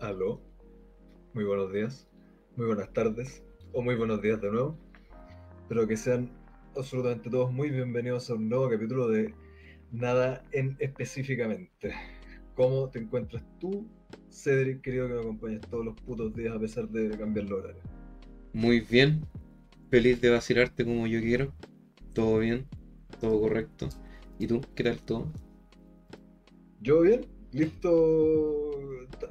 Aló, muy buenos días, muy buenas tardes o muy buenos días de nuevo. Espero que sean absolutamente todos muy bienvenidos a un nuevo capítulo de Nada en específicamente. ¿Cómo te encuentras tú, Cedric, querido que me acompañes todos los putos días a pesar de cambiar el horario? Muy bien, feliz de vacilarte como yo quiero. Todo bien, todo correcto. ¿Y tú? ¿Qué tal todo? Yo bien, listo.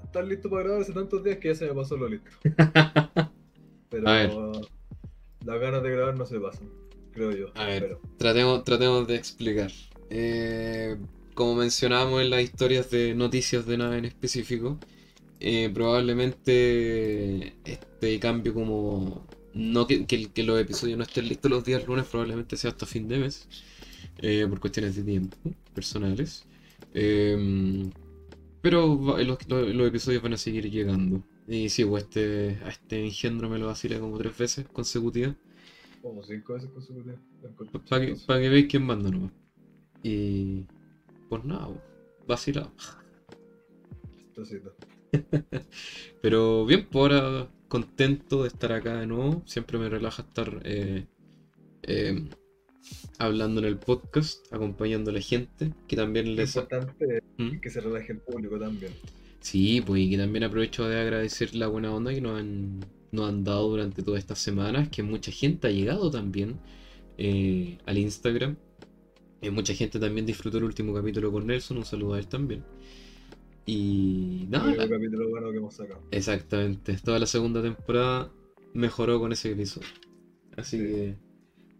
Estás listo para grabar hace tantos días que ya se me pasó lo listo. Pero A ver. las ganas de grabar no se pasan, creo yo. A ver, Pero, tratemos, tratemos de explicar. Eh, como mencionábamos en las historias de noticias de nada en específico, eh, probablemente este cambio como... No que, que- que los episodios no estén listos los días lunes, probablemente sea hasta fin de mes, eh, por cuestiones de tiempo personales. Eh, pero los, los- los episodios van a seguir llegando. Y sí, pues este, a este engendro me lo vacilé como tres veces consecutivas. como cinco veces consecutivas. Para que, pa' que veáis quién manda nomás. Y. Pues nada, po, vacilado. Pero bien, por ahora contento de estar acá de nuevo. Siempre me relaja estar eh, eh, hablando en el podcast, acompañando a la gente. Que también les. importante ¿Mm? es que se relaje el público también. Sí, pues y que también aprovecho de agradecer la buena onda que nos han, nos han dado durante todas estas semanas, que mucha gente ha llegado también eh, al Instagram. Eh, mucha gente también disfrutó el último capítulo con Nelson, un saludo a él también. Y El nada, único capítulo bueno que hemos sacado. exactamente, toda la segunda temporada mejoró con ese episodio. Así Sí. que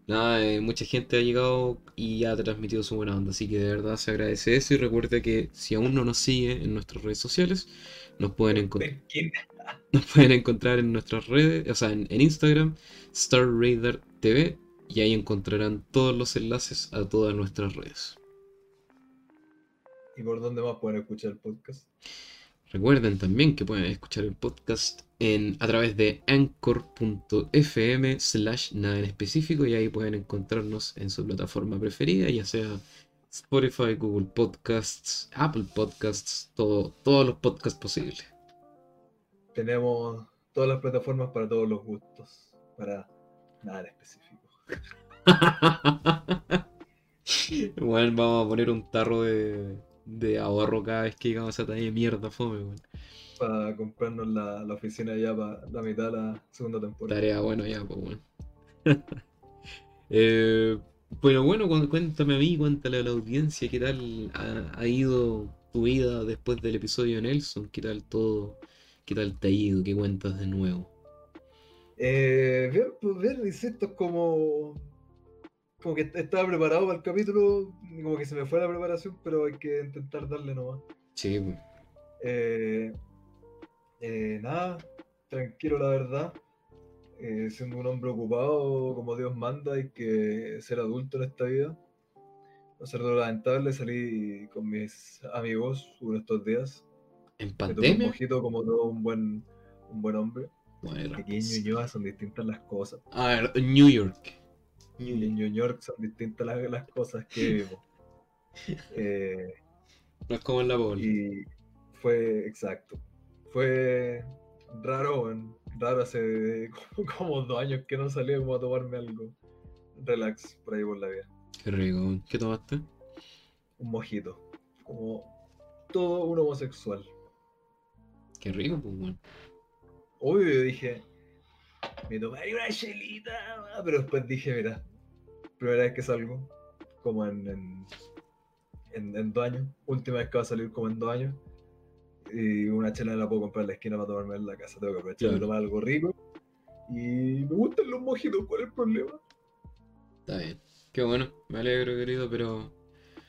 nada, eh, mucha gente ha llegado y ha transmitido su buena onda, así que de verdad se agradece eso y recuerda que si aún no nos sigue en nuestras redes sociales, nos pueden encontrar. ¿Quién? Nos pueden encontrar en nuestras redes, o sea, en, en Instagram, Star Raider TV, y ahí encontrarán todos los enlaces a todas nuestras redes. ¿Y por dónde más pueden escuchar el podcast? Recuerden también que pueden escuchar el podcast en, a través de anchor.fm slash nada en específico y ahí pueden encontrarnos en su plataforma preferida, ya sea Spotify, Google Podcasts, Apple Podcasts, todo, todos los podcasts posibles. Tenemos todas las plataformas para todos los gustos. Para nada en específico. Bueno, vamos a poner un tarro de, de ahorro cada vez que llegamos a talla de mierda, fome, weón. Para comprarnos la, la oficina ya para la mitad de la segunda temporada. Tarea, bueno, ya, pues bueno. Eh, pero bueno, cu- cuéntame a mí, cuéntale a la audiencia qué tal ha, ha ido tu vida después del episodio de Nelson, qué tal todo, qué tal te ha ido, qué cuentas de nuevo. Eh, bien, pues bien, insisto, es como. Como que estaba preparado para el capítulo, como que se me fue la preparación, pero hay que intentar darle nomás. Sí. Eh, eh, nada, tranquilo la verdad. Eh, siendo un hombre ocupado como Dios manda, hay que ser adulto en esta vida. No ser lo lamentable, salí con mis amigos uno de estos días. ¿En Me tomé un pandemia? mojito como todo un buen, un buen hombre. Bueno, Aquí en Ñuñoa son distintas las cosas. a ver, New York. Y en New York son distintas las, las cosas que vivimos. Eh, No es como en la poli. y fue exacto. Fue raro, weón, raro hace como, como dos años que no salía como a tomarme algo. Relax por ahí por la vida. Qué rico. ¿Qué tomaste? Un mojito. Como todo un homosexual. Qué rico, pues bueno. Obvio dije, me tomaría una chelita, ah, pero después dije, mira, primera vez que salgo, como en, en, en, en dos años, última vez que va a salir como en dos años, y una chela la puedo comprar en la esquina para tomarme en la casa, tengo que aprovechar de tomar algo rico, y me gustan los mojitos, ¿cuál es el problema? Está bien. Qué bueno, me alegro, querido, pero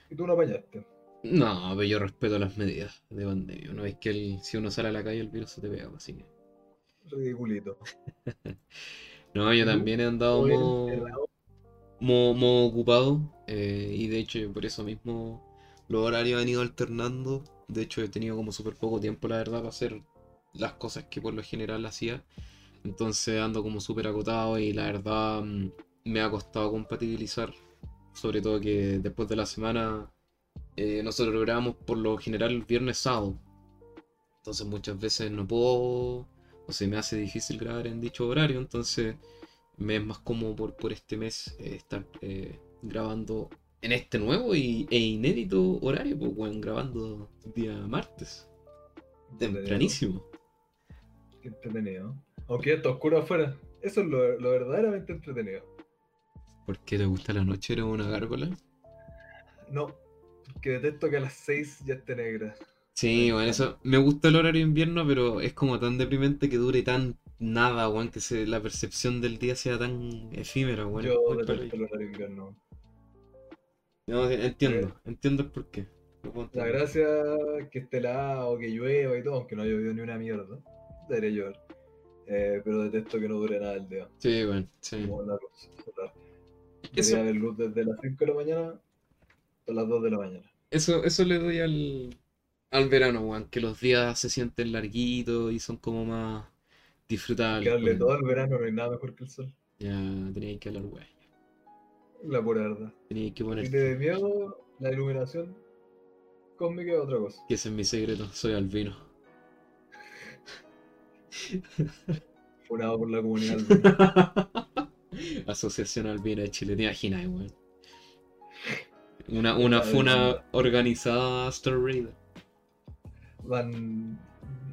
Y tú no apañaste. No, pero yo respeto las medidas de pandemia. No es que el- si uno sale a la calle el virus se te pega, así que. Ridiculito. No, yo también he andado encerrado. modo- modo ocupado. eh, y de hecho, por eso mismo los horarios han ido alternando. De hecho, he tenido como súper poco tiempo, la verdad, para hacer las cosas que por lo general hacía. Entonces ando como súper agotado y la verdad mm, me ha costado compatibilizar. Sobre todo que después de la semana eh, nosotros grabamos por lo general viernes sábado. Entonces muchas veces no puedo, o se me hace difícil grabar en dicho horario, entonces me es más cómodo por, por este mes eh, estar eh, grabando en este nuevo y, e inédito horario, pues, weón, grabando día martes. Tempranísimo. Qué entretenido. Aunque ya está oscuro afuera. Eso es lo, lo verdaderamente entretenido. ¿Por qué te gusta la noche? ¿Eres una gárgola? No, porque detesto que a las 6 ya esté negra. Sí, bueno, eso. Me gusta el horario de invierno, pero es como tan deprimente que dure tan nada, weón, que se, la percepción del día sea tan efímera, weón. Yo detesto el horario de invierno. No, entiendo, entiendo el porqué. La gracia que esté helado, que llueva y todo, aunque no haya llovido ni una mierda. Debería llover. Eh, pero detesto que no dure nada el día. Sí, bueno, sí. Como la luz. Eso- haber luz desde las 5 de la mañana hasta las 2 de la mañana. Eso, eso le doy al, al verano, weón, que los días se sienten larguitos y son como más disfrutables. Que todo el verano no hay nada mejor que el sol. Ya tenía que hablar, weón. La pura verdad. Tenía que Si poner te da miedo, la iluminación cósmica es otra cosa. que ese es mi secreto, soy albino. Funado por la comunidad. albina. Asociación Albina de Chile, te imaginas, weón. Una, una funa organizada Star Raider. Van,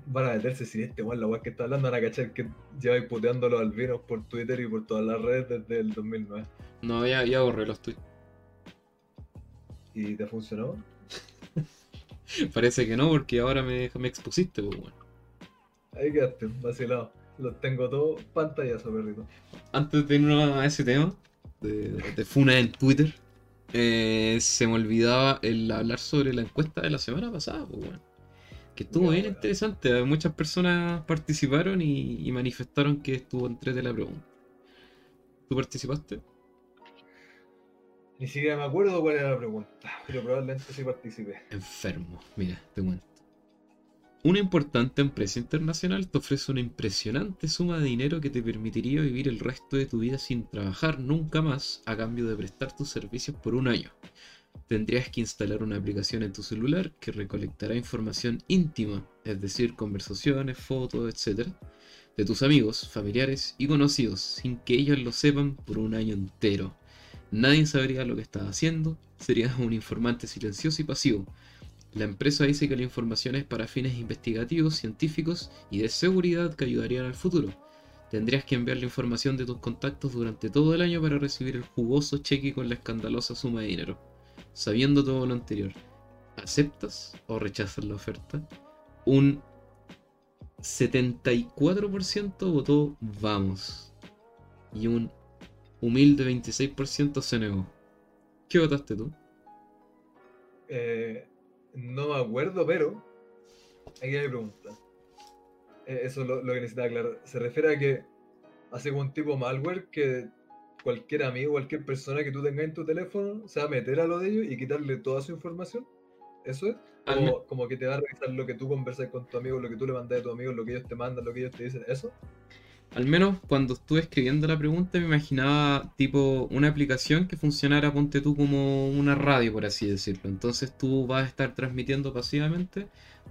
van a meterse sin este weón, la weá que está hablando, van a cachar que lleváis puteando a los albinos por Twitter y por todas las redes desde el 2009. No, ya, ya borré los tweets. ¿Y te funcionó? Parece que no, porque ahora me, me expusiste, pues, weón. Ahí quedaste, vacilado. Los tengo todos pantallazo, perrito. Antes de irnos a ese tema, de, de Funa en Twitter, eh, se me olvidaba el hablar sobre la encuesta de la semana pasada, pues, weón. Que estuvo bien interesante. Muchas personas participaron y, y manifestaron que estuvo entre la pregunta. ¿Tú participaste? Ni siquiera me acuerdo cuál era la pregunta, pero probablemente sí participé. Enfermo. Mira, te cuento. Una importante empresa internacional te ofrece una impresionante suma de dinero que te permitiría vivir el resto de tu vida sin trabajar nunca más a cambio de prestar tus servicios por un año. Tendrías que instalar una aplicación en tu celular que recolectará información íntima, es decir, conversaciones, fotos, etc., de tus amigos, familiares y conocidos sin que ellos lo sepan por un año entero. Nadie sabría lo que estás haciendo, serías un informante silencioso y pasivo. La empresa dice que la información es para fines investigativos, científicos y de seguridad que ayudarían al futuro. Tendrías que enviar la información de tus contactos durante todo el año para recibir el jugoso cheque con la escandalosa suma de dinero. Sabiendo todo lo anterior, ¿aceptas o rechazas la oferta? Un 74% votó vamos y un humilde 26% se negó. ¿Qué votaste tú? Eh, no me acuerdo, pero aquí hay pregunta. Eh, eso es lo, que necesitaba aclarar. Se refiere a que hace un tipo malware que cualquier amigo, cualquier persona que tú tengas en tu teléfono se va a meter a lo de ellos y quitarle toda su información. ¿Eso es? Como que te va a revisar lo que tú conversas con tu amigo, lo que tú le mandas a tu amigo, lo que ellos te mandan, lo que ellos te dicen. ¿Eso? Al menos cuando estuve escribiendo la pregunta me imaginaba tipo una aplicación que funcionara, ponte tú como una radio, por así decirlo. Entonces tú vas a estar transmitiendo pasivamente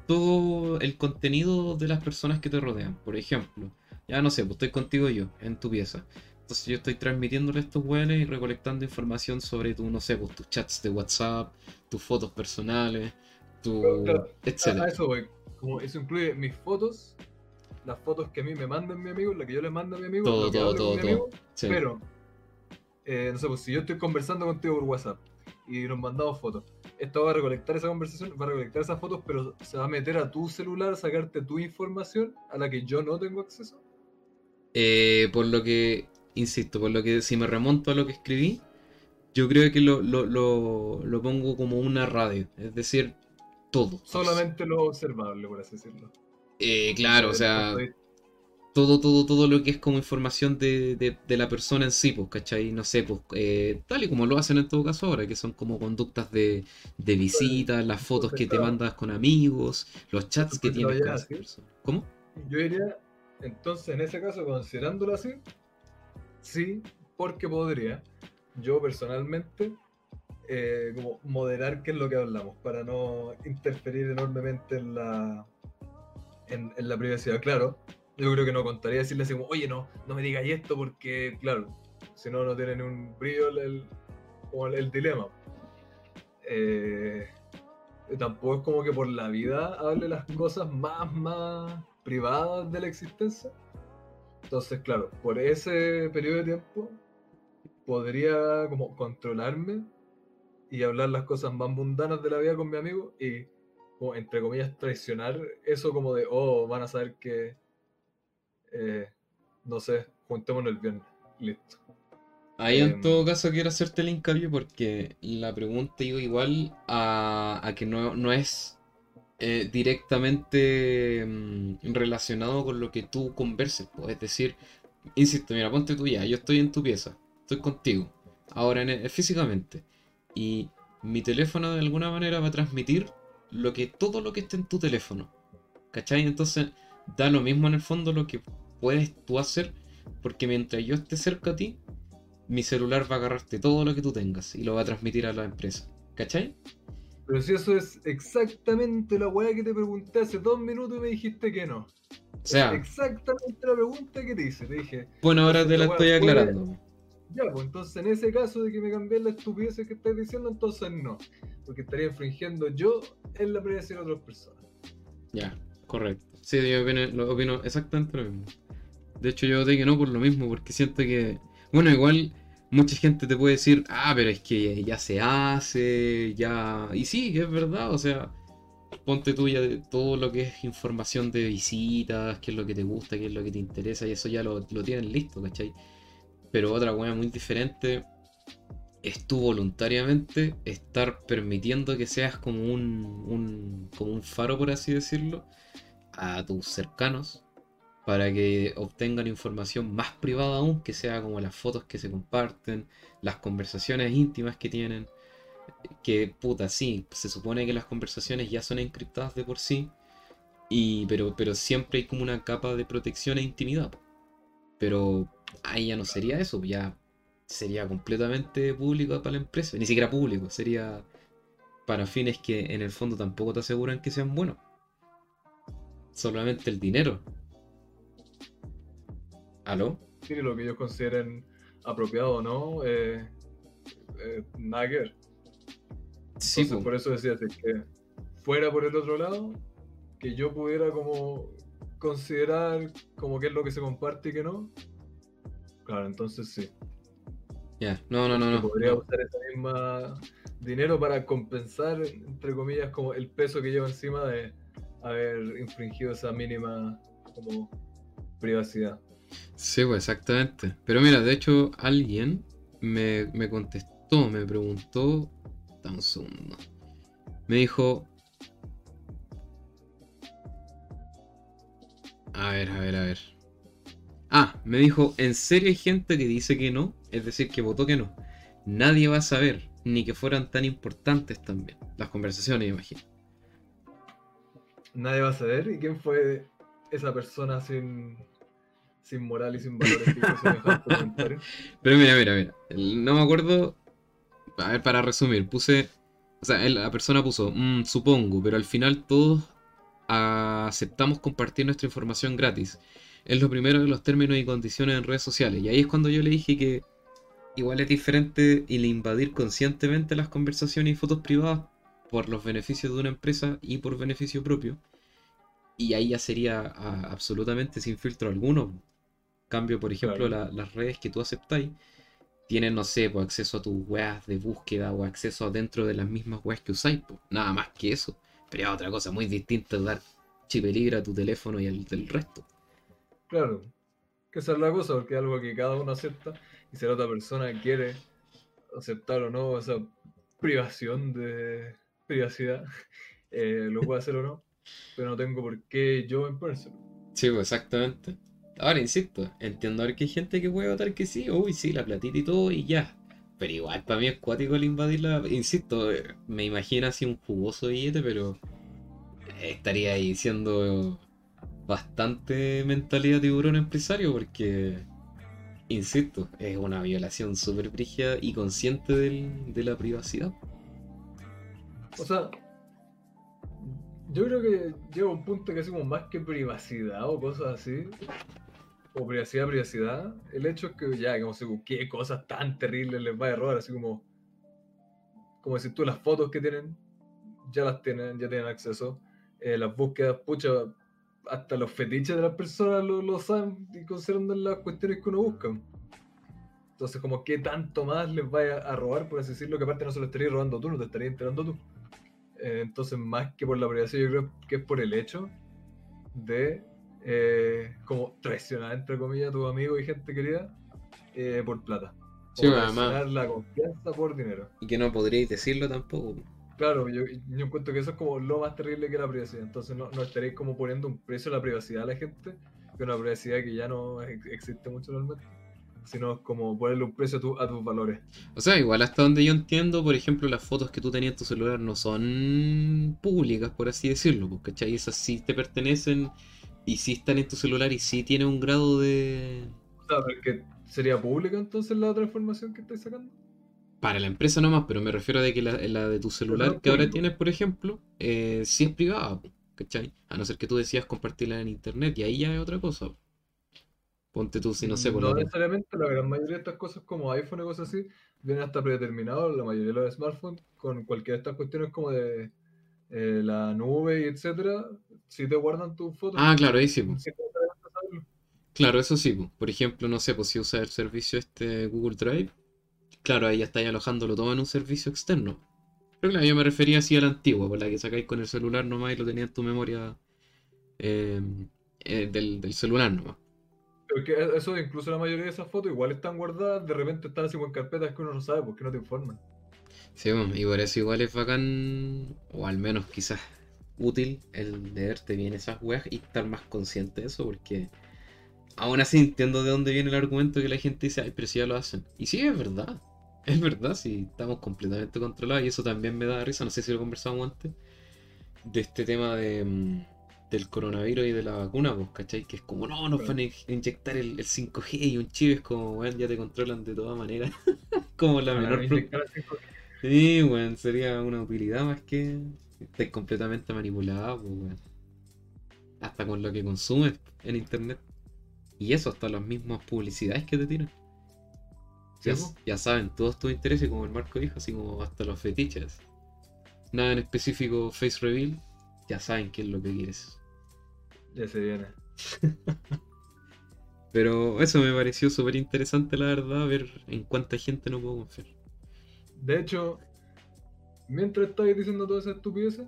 todo el contenido de las personas que te rodean. Por ejemplo, ya no sé, pues estoy contigo yo, en tu pieza. Entonces yo estoy transmitiéndole a estos weones y recolectando información sobre tu, no sé, pues tus chats de WhatsApp, tus fotos personales, tu... Claro, etcétera. eso. Como eso incluye mis fotos, las fotos que a mí me mandan mi amigo, las que yo le mando a mi amigo, Todo, todo, todo, todo. amigo, Sí. Pero, eh, no sé, pues si yo estoy conversando contigo por WhatsApp y nos mandamos fotos, esto va a recolectar esa conversación, va a recolectar esas fotos, pero se va a meter a tu celular, a sacarte tu información a la que yo no tengo acceso. Eh, por lo que, insisto, por lo que si me remonto a lo que escribí, yo creo que lo, lo, lo, lo pongo como una radio, es decir, todo. Solamente lo observable, por así decirlo. Eh, claro, o sea, todo, todo, todo lo que es como información de, de, de la persona en sí, pues, ¿cachai? No sé, pues, eh, tal y como lo hacen en todo caso ahora, que son como conductas de, de visitas, las fotos que te mandas con amigos, los chats que tienes con personas. ¿Cómo? Yo diría, entonces en ese caso, considerándolo así, sí, porque podría, yo personalmente, eh, como moderar qué es lo que hablamos, para no interferir enormemente en la en, la privacidad, claro. Yo creo que no contaría decirle así como, oye, no, no me digáis esto porque, claro, si no, no tiene ni un brillo el, el, el dilema. Eh, tampoco es como que por la vida hable las cosas más, más privadas de la existencia. Entonces, claro, por ese periodo de tiempo podría como controlarme y hablar las cosas más mundanas de la vida con mi amigo y, como, entre comillas, traicionar eso como de, oh, van a saber que, eh, no sé, juntémonos el viernes. Listo. Ahí en Em, todo caso quiero hacerte el hincapié porque la pregunta iba igual a, a que no, no es eh, directamente mm, relacionado con lo que tú converses. po. Es decir, insisto, mira, ponte tú ya, yo estoy en tu pieza, estoy contigo, ahora en el- físicamente, y mi teléfono de alguna manera va a transmitir lo que, todo lo que esté en tu teléfono. ¿Cachai? Entonces da lo mismo en el fondo lo que puedes tú hacer, porque mientras yo esté cerca a ti, mi celular va a agarrarte todo lo que tú tengas y lo va a transmitir a la empresa. ¿Cachai? Pero si eso es exactamente la weá que te pregunté hace dos minutos y me dijiste que no. O sea, Exactamente la pregunta que te hice. Te dije, bueno, ahora te la estoy puede- aclarando. ya, pues entonces en ese caso de que me cambié la estupidez que estás diciendo, entonces no. Porque estaría infringiendo yo en la privacidad de otras personas. Ya, correcto. Sí, yo opino, lo opino exactamente lo mismo. De hecho, yo te que no por lo mismo, porque siento que, bueno, igual mucha gente te puede decir, ah, pero es que ya se hace, ya... Y sí, que es verdad, o sea, ponte tú ya todo lo que es información de visitas, qué es lo que te gusta, qué es lo que te interesa, y eso ya lo, lo tienen listo, ¿cachai? Pero otra cosa muy diferente es tú voluntariamente estar permitiendo que seas como un, un- como un faro, por así decirlo, a tus cercanos para que obtengan información más privada aún, que sea como las fotos que se comparten, las conversaciones íntimas que tienen, que puta, sí, se supone que las conversaciones ya son encriptadas de por sí, y, pero, pero siempre hay como una capa de protección e intimidad. Pero ahí ya no sería eso, ya sería completamente público para la empresa, ni siquiera público, sería para fines que en el fondo tampoco te aseguran que sean buenos. Solamente el dinero. ¿Aló? Sí, lo que ellos consideren apropiado o no, eh, eh, nada que ver. Sí, Entonces, po. por eso decía que fuera por el otro lado, que yo pudiera como considerar como qué es lo que se comparte y qué no. Claro, entonces sí. Ya, no, no, no, que no. podría no. usar ese mismo dinero para compensar, entre comillas, como el peso que lleva encima de haber infringido esa mínima como privacidad. Sí, pues exactamente. Pero mira, de hecho, alguien me, me contestó, me preguntó. Dame un segundo. Me dijo. A ver, a ver, a ver. Ah, me dijo, ¿en serio hay gente que dice que no? Es decir, que votó que no. Nadie va a saber, ni que fueran tan importantes también. Las conversaciones, imagino. Nadie va a saber y quién fue esa persona sin, sin moral y sin valores. Pero mira, mira, mira. El- No me acuerdo. A ver, para resumir, puse. O sea, la persona puso, "Mm, supongo, pero al final todos aceptamos compartir nuestra información gratis. Es lo primero de los términos y condiciones en redes sociales. Y ahí es cuando yo le dije que igual es diferente el invadir conscientemente las conversaciones y fotos privadas por los beneficios de una empresa y por beneficio propio. Y ahí ya sería ah, absolutamente sin filtro alguno. Cambio, por ejemplo, Claro. la- las redes que tú aceptáis tienen, no sé, pues, acceso a tus weas de búsqueda o acceso dentro de las mismas weas que usáis. pues, Nada más que eso. Pero ya otra cosa muy distinta es dar chip libre a tu teléfono y al del resto. Claro, que esa es la cosa, porque es algo que cada uno acepta y si la otra persona quiere aceptar o no esa privación de privacidad, eh, lo puede hacer o no, pero no tengo por qué yo imponérselo. Sí, pues exactamente. Ahora, insisto, entiendo que hay gente que puede votar que sí, uy, sí, la platita y todo y ya. Pero igual para mí es cuático el invadirla. Insisto, eh, me imagino así un jugoso billete, pero estaría ahí siendo bastante mentalidad tiburón empresario porque, insisto, es una violación súper brígida y consciente del- de la privacidad. O sea, Yo creo que llega un punto que como más que privacidad o cosas así, o privacidad, privacidad, el hecho es que ya, como sé, qué cosas tan terribles les va a robar, así como, como si tú las fotos que tienen, ya las tienen, ya tienen acceso, eh, las búsquedas, pucha, hasta los fetiches de las personas lo, saben y consideran las cuestiones que uno busca. Entonces, como qué tanto más les vaya a robar, por así decirlo, que aparte no se lo estarías robando tú, no te estarías enterando tú. Eh, entonces, más que por la privacidad, yo creo que es por el hecho de eh, como traicionar, entre comillas, a tus amigos y gente querida eh, por plata. Sí, o traicionar la confianza por dinero. Y que no podríais decirlo tampoco. Claro, yo, yo encuentro que eso es como lo más terrible que la privacidad. Entonces no, no estaréis como poniendo un precio a la privacidad a la gente, que una privacidad que ya no existe mucho realmente sino como ponerle un precio a, tus valores. O sea, igual hasta donde yo entiendo, por ejemplo, las fotos que tú tenías en tu celular no son públicas, por así decirlo, porque ¿cachai? Esas sí te pertenecen y sí están en tu celular y sí tienen un grado de... O sea, porque ¿sería pública entonces la otra información que estás sacando? Para la empresa nomás, pero me refiero a que la, de tu celular que ahora tienes, por ejemplo, eh, sí es privada, ¿cachai? A no ser que tú decías compartirla en internet y ahí ya es otra cosa. Ponte tú, si no sé. Por no necesariamente, la gran mayoría de estas cosas como iPhone y cosas así, vienen hasta predeterminados, la mayoría de los smartphones, con cualquiera de estas cuestiones como de eh, la nube y etcétera, si te guardan tus fotos. Ah, claro, ahí sí. Claro, eso sí. Por ejemplo, no sé, pues si usas el servicio este Google Drive, claro, ahí ya estáis alojándolo todo en un servicio externo. Pero claro, yo me refería así a la antigua, por la que sacáis con el celular nomás y lo tenías en tu memoria eh, eh, del, del celular nomás. Porque e, eso, incluso la mayoría de esas fotos igual están guardadas, de repente están así en carpetas que uno no sabe porque no te informan. Sí, y por eso igual es bacán, o al menos quizás útil, el leerte bien esas weas y estar más consciente de eso, porque aún así entiendo de dónde viene el argumento que la gente dice, ay, pero si ya lo hacen. Y sí, es verdad, es verdad, si estamos completamente controlados, y eso también me da risa, no sé si lo conversamos antes, de este tema de mm, del coronavirus y de la vacuna, pues, ¿cachai? Que es como, no, nos van a inyectar el, 5G y un chip es como, weón, ya te controlan de todas maneras. como la menor. Sí, weón, sería una utilidad más que estés completamente manipulado, pues, weón. Hasta con lo que consumes en internet. Y eso, hasta las mismas publicidades que te tiran. Ya, ya, saben todos tus intereses, como el Marco dijo, así como hasta los fetiches. Nada en específico face reveal, ya saben qué es lo que quieres. Ya se viene. Pero eso me pareció súper interesante, la verdad, ver en cuánta gente no puedo confiar. De hecho, mientras estáis diciendo todas esas estupideces,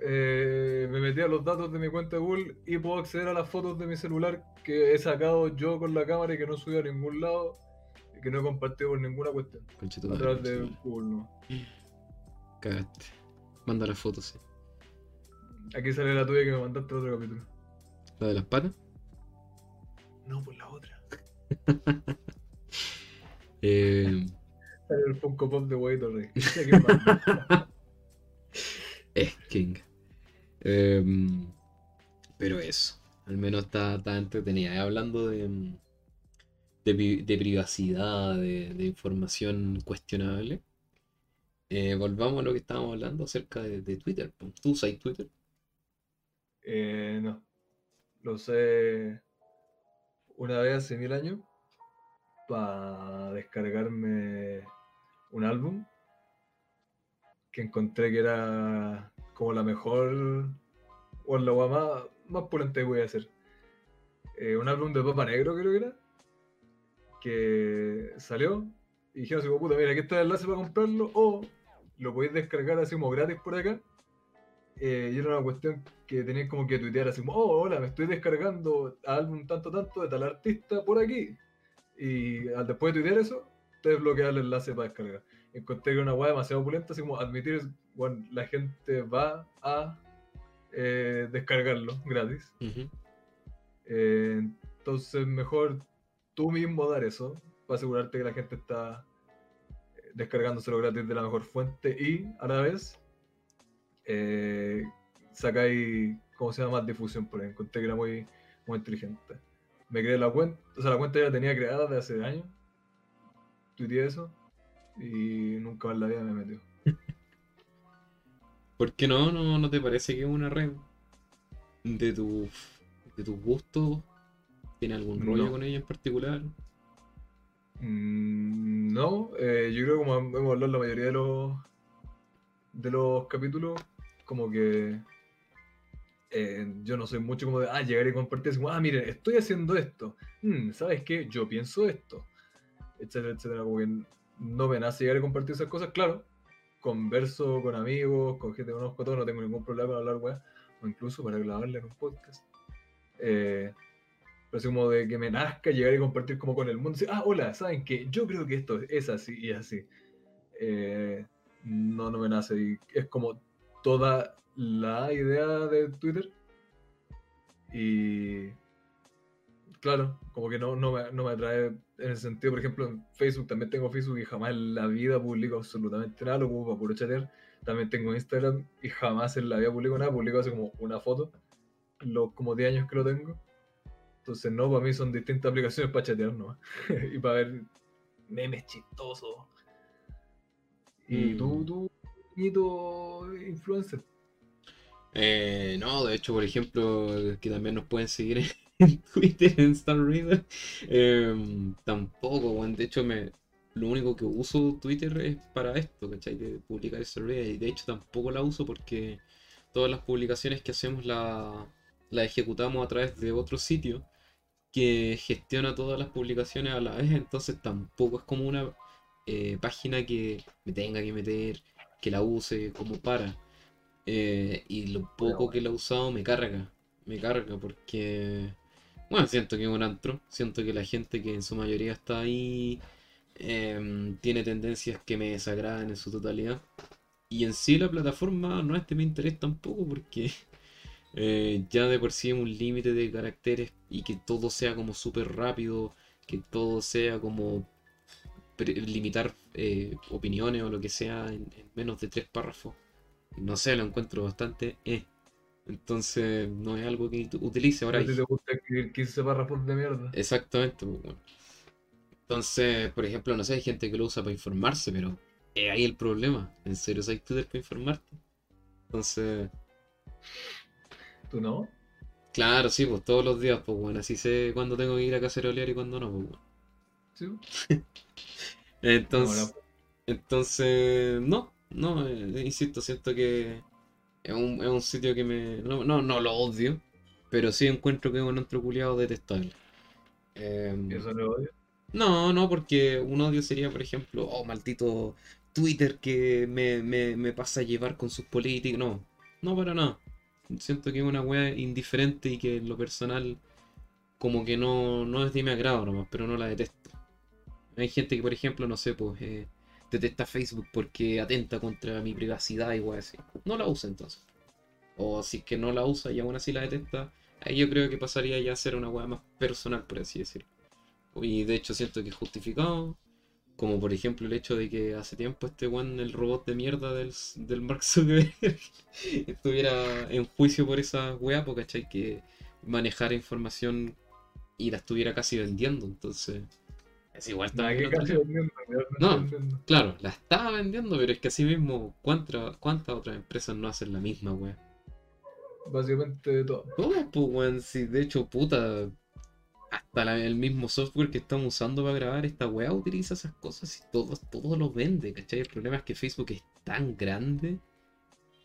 eh, me metí a los datos de mi cuenta de Google y puedo acceder a las fotos de mi celular que he sacado yo con la cámara y que no subí a ningún lado y que no he compartido por ninguna cuestión. a través de Google, no. Cagaste. Manda las fotos, sí. Aquí sale la tuya que me mandaste otro capítulo. ¿La de las patas? No, pues la otra. eh... El Funko Pop de White es King. Em, pero eso. Al menos está, está entretenida. Hablando de, de, privacidad, de, de, información cuestionable. Eh, volvamos a lo que estábamos hablando acerca de, de Twitter. ¿Tú usas Twitter? Eh, no. Lo usé una vez hace mil años para descargarme un álbum que encontré que era como la mejor o la más, más pulente que voy a hacer. Eh, un álbum de Papa Negro creo que era que salió y dijeron así puta mira aquí está el enlace para comprarlo o lo podéis descargar así como gratis por acá eh, y era una cuestión que tenías como que tuitear así como, oh, hola, me estoy descargando álbum tanto tanto de tal artista por aquí. Y después de tuitear eso, te desbloqueas el enlace para descargar. Encontré que era una weá demasiado opulenta, así como admitir, bueno, la gente va a eh, descargarlo gratis. Eh, entonces, mejor tú mismo dar eso, para asegurarte que la gente está descargándoselo gratis de la mejor fuente y a la vez eh, sacáis, ¿cómo se llama? Más difusión por ahí. Encontré que era muy, muy inteligente. Me creé la cuenta, o sea, la cuenta ya la tenía creada de hace años. Tuiteé eso y nunca más la vida me metió. ¿Por qué no? ¿No, no te parece que es una red de tu de tus gustos? ¿Tiene algún rollo No. con ella en particular? Mm, no, eh, yo creo que como hemos hablado en la mayoría de los de los capítulos, como que eh, yo no soy mucho como de ah, llegar y compartir, así como, ah, miren, estoy haciendo esto. Mm, ¿Sabes qué? Yo pienso esto. Etcétera, etcétera. Como no me nace llegar y compartir esas cosas, claro. Converso con amigos, con gente que conozco, todo, no tengo ningún problema para hablar, weá. O incluso para grabarle en un podcast. Eh, pero así como de que me nazca llegar y compartir como con el mundo. Ah, hola, ¿saben qué? Yo creo que esto es así y así. Eh, no, no me nace. Y es como toda la idea de Twitter. Y claro, como que no, no, me, no me atrae en ese sentido. Por ejemplo, en Facebook también tengo Facebook y jamás en la vida publico absolutamente nada. Lo ocupo para puro chatear. También tengo Instagram y jamás en la vida publico nada. Publico así como una foto. Los como 10 años que lo tengo. Entonces, no, para mí son distintas aplicaciones para chatear nomás. y para ver memes chistosos. ¿Y Mm. tú, tú, mito influencer? Eh, no, de hecho, por ejemplo, que también nos pueden seguir en Twitter, en Star Reader. em, tampoco, weón. De hecho, me, lo único que uso Twitter es para esto, ¿cachai? De publicar Star Reader. Y de hecho, tampoco la uso porque todas las publicaciones que hacemos la, la ejecutamos a través de otro sitio que gestiona todas las publicaciones a la vez. Entonces, tampoco es como una eh, página que me tenga que meter, que la use como para. Eh, y lo poco bueno. que la he usado me carga, me carga porque, bueno, siento que es un antro, siento que la gente que en su mayoría está ahí em, tiene tendencias que me desagradan en su totalidad. Y en sí la plataforma no es de mi interés tampoco porque eh, ya de por sí un límite de caracteres y que todo sea como súper rápido, que todo sea como limitar eh, opiniones o lo que sea en, en menos de tres párrafos. No sé, lo encuentro bastante eh. Entonces no es algo que ut- utilice ahora. ¿A ti te gusta escribir 15 párrafos de mierda? Exactamente, pues, bueno. Entonces, por ejemplo, no sé, hay gente que lo usa para informarse, pero es ahí el problema. ¿En serio usas Twitter para informarte? Entonces, ¿Tú no? claro, sí, pues todos los días, pues bueno, así sé cuándo tengo que ir a cacerolear y cuándo no, pues bueno. ¿Sí? Entonces, Ahora, entonces, no, no, eh, insisto, siento que es un, es un sitio que me... No, no, no lo odio, pero sí encuentro que es un antro culiado detestable. ¿y eso no odio? No, no, porque un odio sería, por ejemplo, oh, maldito Twitter que me, me, me pasa a llevar con sus políticos. No, no para nada. Siento que es una wea indiferente y que en lo personal como que no, no es de mi agrado nomás, pero no la detesto. Hay gente que, por ejemplo, no sé, pues eh, detesta Facebook porque atenta contra mi privacidad y así. No la usa entonces. O si es que no la usa y aún así la detesta, ahí yo creo que pasaría ya a ser una wea más personal, por así decirlo. Y de hecho siento que es justificado. Como por ejemplo el hecho de que hace tiempo este one, el robot de mierda del, del Mark Zuckerberg, estuviera en juicio por esa weá, porque ¿cachai? Que manejara información y la estuviera casi vendiendo. Entonces, es igual vendiendo, realmente No. vendiendo. Claro, la estaba vendiendo, pero es que así mismo, ¿cuántas, cuántas otras empresas no hacen la misma weá? Básicamente de todo. ¿Cómo, pues, weón? Si de hecho, puta, hasta la- el mismo software que estamos usando para grabar esta weá utiliza esas cosas y todo, todo lo vende, ¿cachai? El problema es que Facebook es tan grande.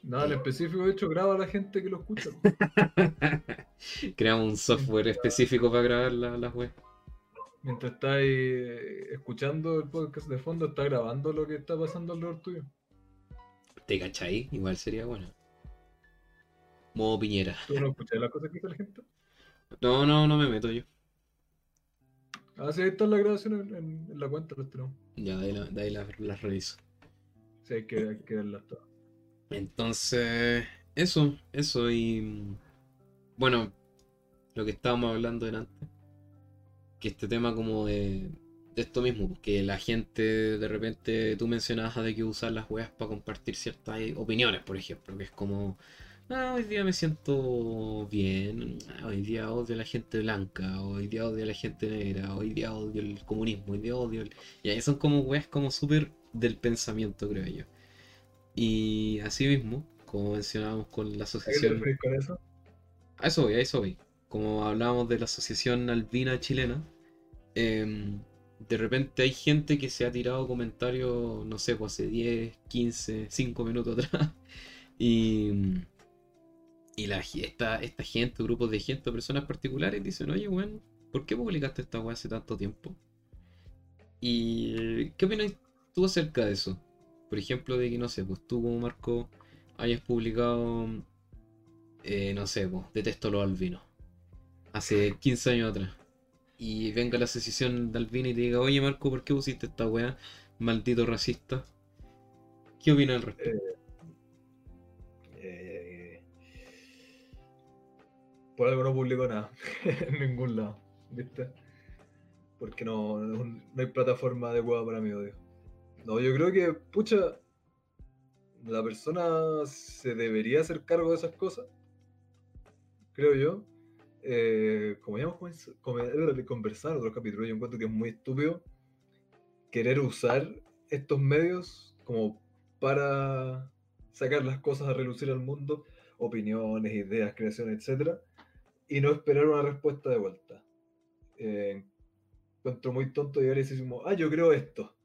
Nada, en específico, de hecho, graba a la gente que lo escucha. Creamos un software específico para grabar la- las weas. Mientras estás ahí escuchando el podcast de fondo, está grabando lo que está pasando alrededor tuyo. ¿Te cachai? Igual sería bueno. Modo piñera. ¿Tú no escuchas las cosas que dice la gente? No, no, no me meto yo. Ah, sí, ahí está la grabación en, en- en la cuenta, los tenemos. Ya, de ahí, la- de ahí las, las reviso. Sí, hay que, hay que verlas todas. Entonces, eso, eso y mm, bueno, lo que estábamos hablando en antes, que este tema como de, de esto mismo, porque la gente de repente, tú mencionabas de que usar las weas para compartir ciertas eh, opiniones, por ejemplo, que es como, ah, hoy día me siento bien, ah, hoy día odio a la gente blanca, hoy día odio a la gente negra, hoy día odio el comunismo, hoy día odio el... Y ahí son como weas como súper del pensamiento, creo yo. Y así mismo, como mencionábamos con la ¿A qué te asociación. con eso? A eso voy, a eso voy. Como hablábamos de la Asociación Albina Chilena, em, de repente hay gente que se ha tirado comentarios, no sé, pues hace 10, 15, 5 minutos atrás. Y, y esta gente, grupos de gente, personas particulares, dicen, oye, weón, ¿por qué publicaste esta weá hace tanto tiempo? ¿Y qué opinas tú acerca de eso? Por ejemplo, de que, no sé, pues tú como Marco hayas publicado eh, no sé, pues, detesto los albinos. Hace 15 años atrás. Y venga la asociación de albinos y te diga, oye Marco, ¿por qué pusiste esta weá? Maldito racista. ¿Qué opinas al respecto? Eh, por algo no publicó nada en ningún lado, ¿viste? Porque no, no hay plataforma adecuada para mi odio. No, yo creo que, pucha, la persona se debería hacer cargo de esas cosas, creo yo. Eh, como ya hemos conversado en otros capítulos, yo encuentro que es muy estúpido querer usar estos medios como para sacar las cosas a relucir al mundo, opiniones, ideas, creaciones, etc. Y no esperar una respuesta de vuelta. Eh, encuentro muy tonto llegar y decir como, ah, yo creo esto.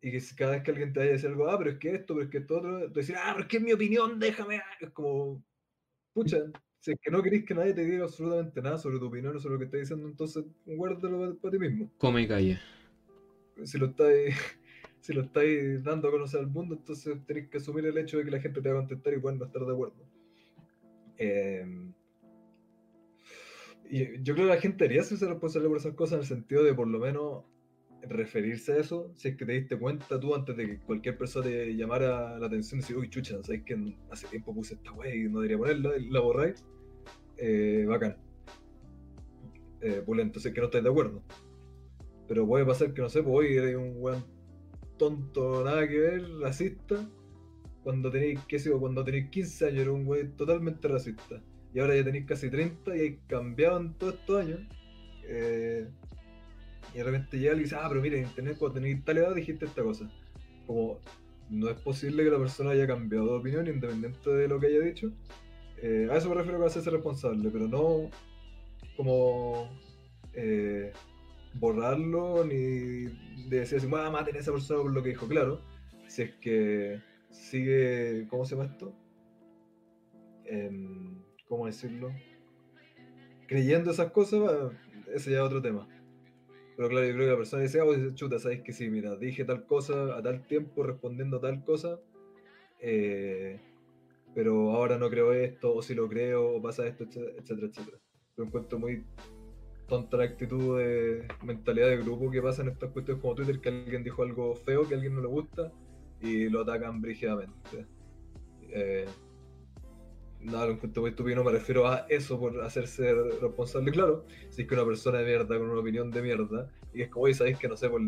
Y que cada vez que alguien te vaya a decir algo, ah, pero es que esto, pero es que esto otro, decir, ah, pero es que es mi opinión, déjame. ah". Es como, pucha, si es que no querés que nadie te diga absolutamente nada sobre tu opinión o sobre lo que estás diciendo, entonces guárdalo para, ti mismo. Come y calla. Si lo estáis si lo estáis dando a conocer al mundo, entonces tenéis que asumir el hecho de que la gente te va a contestar y pueden no estar de acuerdo. Eh, y yo creo que la gente debería hacerse responsable por esas cosas en el sentido de por lo menos referirse a eso, si es que te diste cuenta tú antes de que cualquier persona te llamara la atención decir, uy, chucha, ¿sabes que hace tiempo puse esta wey y no debería ponerla? Y la borráis. Eh, bacán. Eh, pulento, si es que no estáis de acuerdo. Pero puede pasar que, no sé, pues hoy eres un weón tonto, nada que ver, racista. Cuando tenéis, qué sé yo, cuando tenéis 15 años era un weón totalmente racista. Y ahora ya tenéis casi 30 y hay cambiado en todos estos años. Eh, y de repente llega y dice, ah, pero mira, en internet cuando tenéis tal edad dijiste esta cosa. Como, no es posible que la persona haya cambiado de opinión independiente de lo que haya dicho. Eh, a eso me refiero con hacerse responsable, pero no como eh, borrarlo ni de decir así, ah, maten a esa persona por lo que dijo. Claro, si es que sigue, ¿cómo se llama esto? Em, ¿Cómo decirlo? Creyendo esas cosas, ese ya es otro tema. Pero claro, yo creo que la persona dice, ah, pues, chuta, sabes que sí, mira, dije tal cosa a tal tiempo respondiendo a tal cosa, eh, pero ahora no creo esto, o si lo creo, o pasa esto, etcétera, etcétera. Yo encuentro muy tonta la actitud de mentalidad de grupo que pasa en estas cuestiones como Twitter, que alguien dijo algo feo que a alguien no le gusta y lo atacan brígidamente. Eh, no, lo encuentro muy estúpido, no me refiero a eso por hacerse responsable, claro, si es que una persona de mierda con una opinión de mierda y es como, oye, sabéis que no sé, por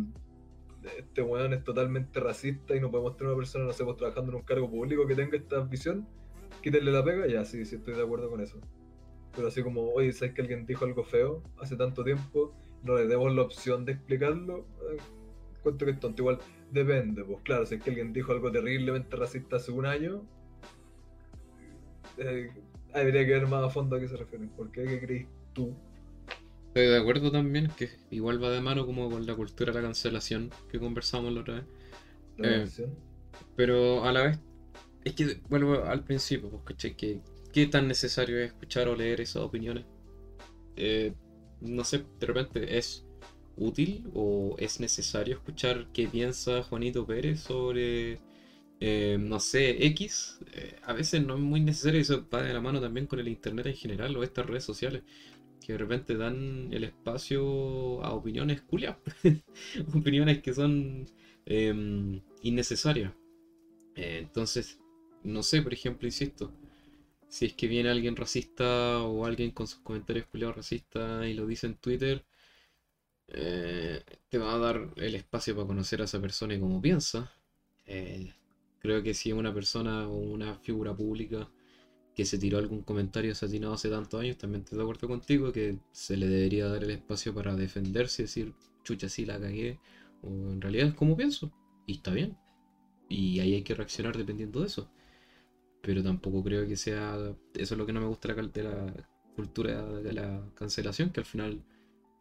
este weón es totalmente racista y no podemos tener una persona, no sé, pues trabajando en un cargo público que tenga esta visión, quítenle la pega, ya, sí, sí, estoy de acuerdo con eso. Pero así como, oye, ¿sabes que alguien dijo algo feo hace tanto tiempo? No le demos la opción de explicarlo. Eh, encuentro que es tonto. Igual depende, pues claro, si es que alguien dijo algo terriblemente racista hace un año, eh, habría que ver más a fondo a qué se refieren. ¿Por qué? ¿Qué crees tú? Estoy de acuerdo también que igual va de mano como con la cultura de la cancelación que conversamos la otra vez. La Eh? Pero a la vez, es que vuelvo al principio, pues, ¿cachai? Que, ¿Qué tan necesario es escuchar o leer esas opiniones? Eh, no sé, de repente, ¿es útil o es necesario escuchar qué piensa Juanito Pérez sobre, eh, no sé, X? Eh, a veces no es muy necesario, eso va de la mano también con el Internet en general o estas redes sociales, que de repente dan el espacio a opiniones culias, opiniones que son em, innecesarias. Eh, entonces, no sé, por ejemplo, insisto, si es que viene alguien racista o alguien con sus comentarios culiados racistas y lo dice en Twitter, te va a dar el espacio para conocer a esa persona y cómo piensa. Creo que si una persona o una figura pública que se tiró algún comentario satinado hace tantos años, también estoy de acuerdo contigo que se le debería dar el espacio para defenderse y decir, chucha, sí la cagué, o en realidad es como pienso, y está bien. Y ahí hay que reaccionar dependiendo de eso. pero tampoco creo que sea. Eso es lo que no me gusta de la cultura de la cancelación, que al final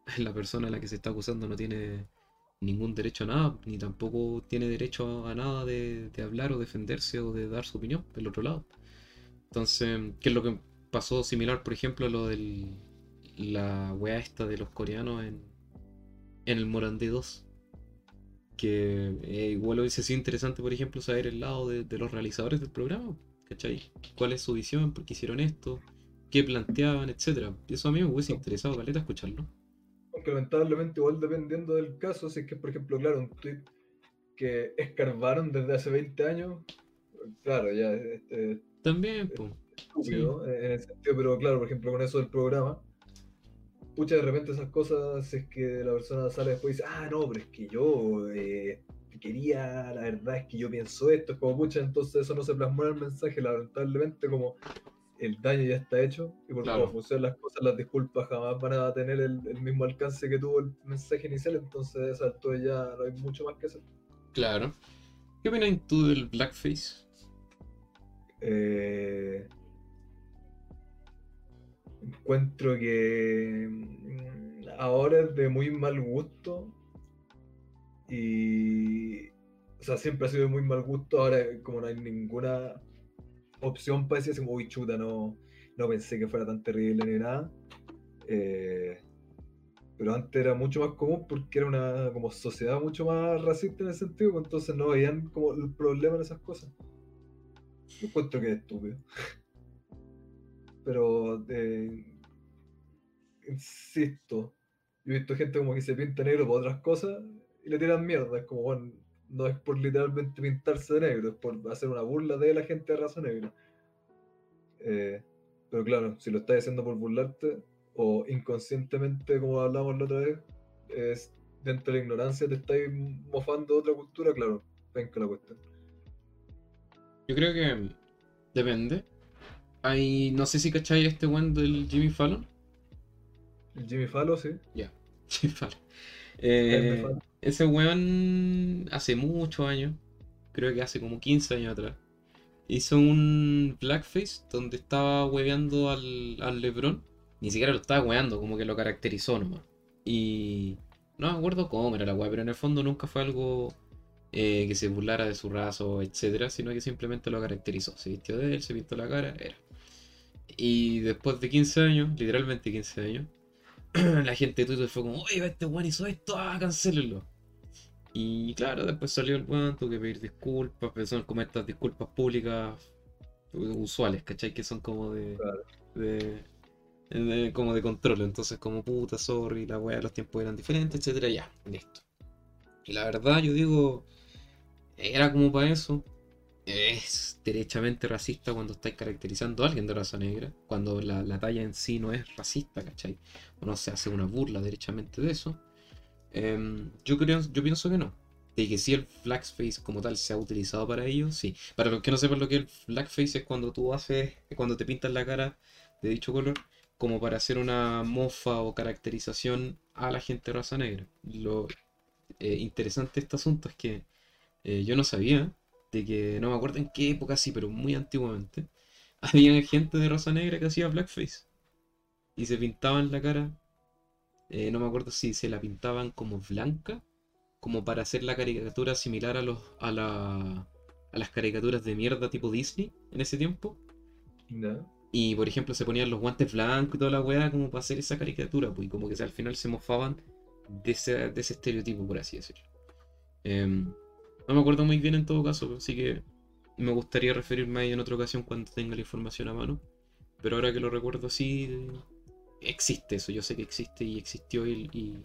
la persona a la que se está acusando no tiene ningún derecho a nada, ni tampoco tiene derecho a nada de, hablar o defenderse o de dar su opinión del otro lado. Entonces, ¿qué es lo que pasó similar, por ejemplo, a lo de la wea esta de los coreanos en, en el Morandé 2? Que eh, igual hubiese sido interesante, por ejemplo, saber el lado de, de, los realizadores del programa, ¿cachai? ¿Cuál es su visión? ¿Por qué hicieron esto? ¿Qué planteaban? Etcétera. Eso a mí me hubiese interesado, Caleta, escucharlo que lamentablemente igual dependiendo del caso, si es que por ejemplo, claro, un tweet que escarbaron desde hace 20 años, claro, ya este, también pues estúpido en el sentido, pero claro, por ejemplo, con eso del programa, pucha, de repente esas cosas es que la persona sale después y dice, ah, no, pero es que yo eh, quería, la verdad es que yo pienso esto, es como, pucha, entonces eso no se plasmó en el mensaje, lamentablemente como el daño ya está hecho y por cómo funcionan las cosas, las disculpas jamás van a tener el, mismo alcance que tuvo el mensaje inicial, entonces a esa altura ya no hay mucho más que hacer. Claro. ¿Qué opinas tú del blackface? Eh, encuentro que mm, ahora es de muy mal gusto y o sea siempre ha sido de muy mal gusto ahora como no hay ninguna opción para decir, uy, chuta, no, no pensé que fuera tan terrible ni nada. Eh, pero antes era mucho más común porque era una como sociedad mucho más racista en ese sentido, pues entonces no veían como el problema en esas cosas. Yo encuentro que es estúpido. Pero, eh, insisto, yo he visto gente como que se pinta negro por otras cosas y le tiran mierda. Es como, bueno, no es por literalmente pintarse de negro, es por hacer una burla de la gente de raza negra. Eh, pero claro, si lo estás haciendo por burlarte, o inconscientemente, como hablamos la otra vez, es dentro de la ignorancia te estáis mofando de otra cultura, claro, venga la cuestión. Yo creo que depende. Hay, no sé si cacháis este one del Jimmy Fallon. El Jimmy Fallon, sí. Ya, Jimmy Fallon. Eh, ese weón hace muchos años, creo que hace como 15 años atrás, hizo un blackface donde estaba hueveando al, al Lebron. Ni siquiera lo estaba hueveando, como que lo caracterizó nomás. Y no me acuerdo cómo era la weá, pero en el fondo nunca fue algo eh, que se burlara de su raza, etcétera, sino que simplemente lo caracterizó. Se vistió de él, se pintó la cara, era. Y después de 15 años, literalmente 15 años, la gente de Twitter fue como, oye, este weón hizo esto, ah. Y claro, después salió el weón, tuve que pedir disculpas, pero son como estas disculpas públicas usuales, ¿cachai? Que son como de, de, como de control, entonces como puta, sorry, la weá, los tiempos eran diferentes, etcétera, ya, listo. Y la verdad, yo digo, era como para eso. Es derechamente racista cuando estáis caracterizando a alguien de raza negra, cuando la, la talla en sí no es racista, ¿cachai? O no se hace una burla derechamente de eso. Em, yo, creo, yo pienso que no. De que si el blackface como tal se ha utilizado para ello, sí. Para los que no sepan lo que es el blackface es cuando tú haces, cuando te pintas la cara de dicho color, como para hacer una mofa o caracterización a la gente de raza negra. Lo eh, interesante de este asunto es que eh, yo no sabía de que, no me acuerdo en qué época sí, pero muy antiguamente, había gente de raza negra que hacía blackface. Y se pintaban la cara eh, no me acuerdo si se la pintaban como blanca, como para hacer la caricatura similar a, los, a, la, a las caricaturas de mierda tipo Disney en ese tiempo. Y por ejemplo se ponían los guantes blancos y toda la weá como para hacer esa caricatura, pues como que al final se mofaban de ese, de ese estereotipo, por así decirlo. Em, no me acuerdo muy bien en todo caso, así que me gustaría referirme a ello en otra ocasión cuando tenga la información a mano. Pero ahora que lo recuerdo así, existe eso, yo sé que existe y existió y,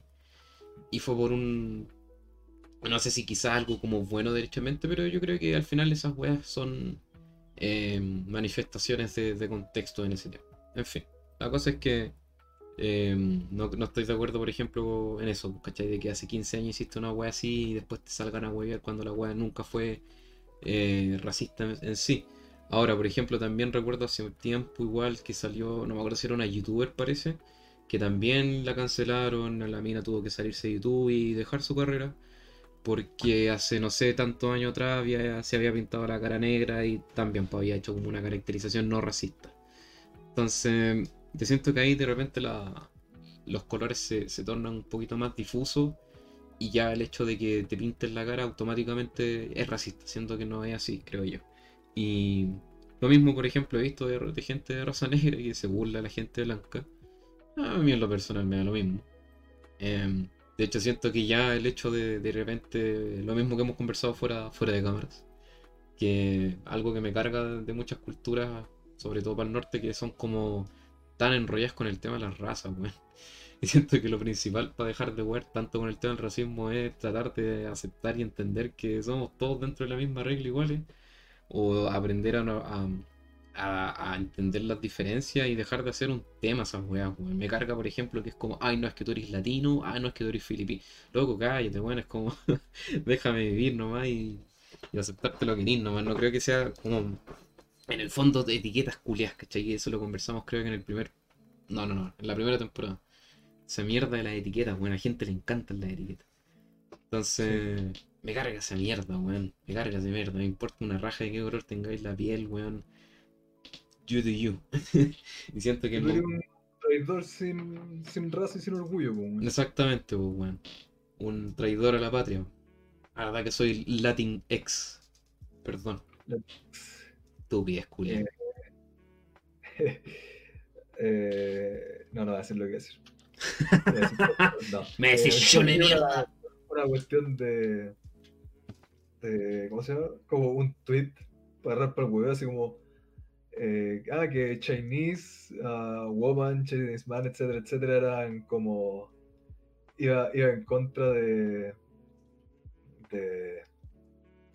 y, fue por un... No sé si quizás algo como bueno derechamente, pero yo creo que al final esas weas son eh, manifestaciones de, contexto en ese tiempo. En fin, la cosa es que eh, no, estoy de acuerdo, por ejemplo, en eso, ¿cachai? De que hace 15 años hiciste una wea así y después te salgan a huevear cuando la wea nunca fue eh, racista en sí. Ahora, por ejemplo, también recuerdo hace un tiempo igual que salió, no me acuerdo si era una youtuber parece, que también la cancelaron, la mina tuvo que salirse de YouTube y dejar su carrera porque hace no sé tantos años atrás se había pintado la cara negra y también pues, había hecho como una caracterización no racista. Entonces, yo siento que ahí de repente los colores se, se tornan un poquito más difusos y ya el hecho de que te pinten la cara automáticamente es racista, siendo que no es así, creo yo. Y lo mismo, por ejemplo, he visto de, gente de raza negra que se burla a la gente blanca. A mí en lo personal me da lo mismo. Em, de hecho, siento que ya el hecho de de repente, lo mismo que hemos conversado fuera, fuera de cámaras, que algo que me carga de muchas culturas, sobre todo para el norte, que son como tan enrolladas con el tema de las razas, weón. Y siento que lo principal para dejar de jugar tanto con el tema del racismo es tratar de aceptar y entender que somos todos dentro de la misma regla iguales, o aprender a, entender las diferencias y dejar de hacer un tema esas weas, weón. Me carga, por ejemplo, que es como, ay, no es que tú eres latino, ay, no es que tú eres filipino. Loco, cállate, weón, es como, déjame vivir nomás y, y aceptarte lo que eres nomás. No creo que sea como, en el fondo, de etiquetas culias, ¿cachai? Y eso lo conversamos creo que en el primer, no, no, no, en la primera temporada. Esa mierda de las etiquetas, weón, a la gente le encantan las etiquetas. Entonces, me carga esa mierda, weón. Me carga esa mierda. Me importa una raja de qué color tengáis la piel, weón. You do you. y siento que no- eres un traidor sin, sin raza y sin orgullo, weón. Exactamente, weón. Un traidor a la patria. La verdad que soy Latin ex. Perdón. Estupidez, culia. Eh, no, no voy a decir lo que cosas, no. Me decís Eh, yo una- mierda. Una cuestión de, de. ¿Cómo se llama? Como un tweet para agarrar para el huevo, así como. eh, ah, que Chinese ah, woman, Chinese man, etcétera, etcétera, eran como. Iba, iba en contra de. de.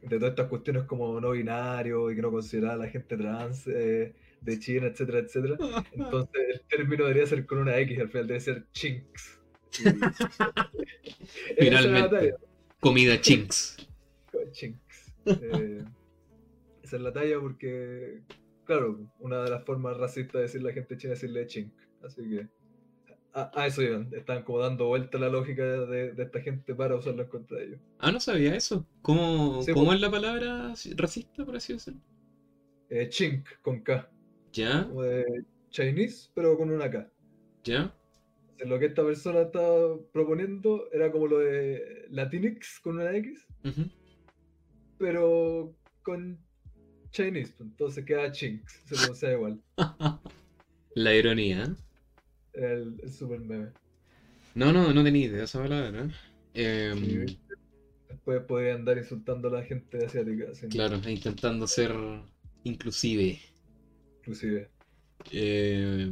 de todas estas cuestiones como no binario y que no consideraba a la gente trans eh, de China, etcétera, etcétera. Entonces el término debería ser con una X, al final debe ser chinks. Finalmente. Comida chinks. Con chinks. Eh, esa es la talla porque, claro, una de las formas racistas de decir la gente china es decirle chink. Así que a, a eso iban. Están como dando vuelta la lógica de, de esta gente para usarla en contra de ellos. Ah, no sabía eso. ¿Cómo, Sí, cómo pues. es la palabra racista, por así decirlo? Eh, chink con K, ¿Ya? como de Chinese, pero con una K. ¿Ya? Lo que esta persona estaba proponiendo era como lo de Latinx con una X, Ujú. Pero con Chinese, pues, entonces queda Chinks, se pronuncia igual. La ironía. ¿eh? El, el super meme. No, no, no tenía idea de esa palabra. Em, Sí. Después podría andar insultando a la gente asiática, claro, e intentando ser inclusive. inclusive. Eh,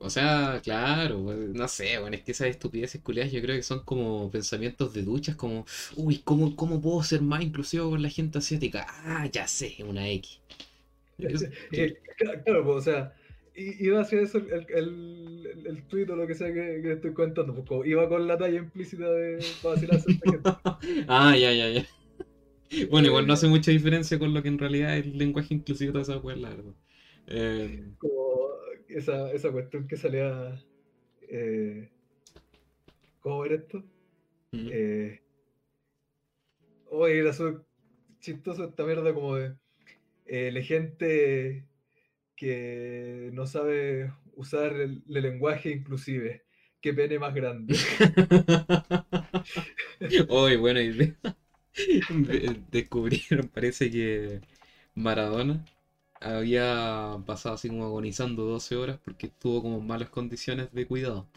o sea, claro, no sé, bueno, es que esas estupideces culiadas yo creo que son como pensamientos de duchas, como, uy, ¿cómo, cómo puedo ser más inclusivo con la gente asiática? Ah, ya sé, una X. Cla- claro, pues, o sea, iba hacia eso el, el, el, tuit o lo que sea que, que estoy contando, pues como iba con la talla implícita de para vacilarse a esta gente. Ah, ya, ya, ya. Bueno, igual no hace mucha diferencia con lo que en realidad es el lenguaje inclusivo de esa weá, la verdad. Eh, Como esa, esa cuestión que salía. Eh, ¿Cómo era esto? mm, Eh, oye, era súper chistoso esta mierda como de eh, la gente que no sabe usar el, el lenguaje inclusive. Qué pene más grande. Oye, buena idea. De- Descubrieron, parece que Maradona había pasado así como agonizando 12 horas porque estuvo como en malas condiciones de cuidado.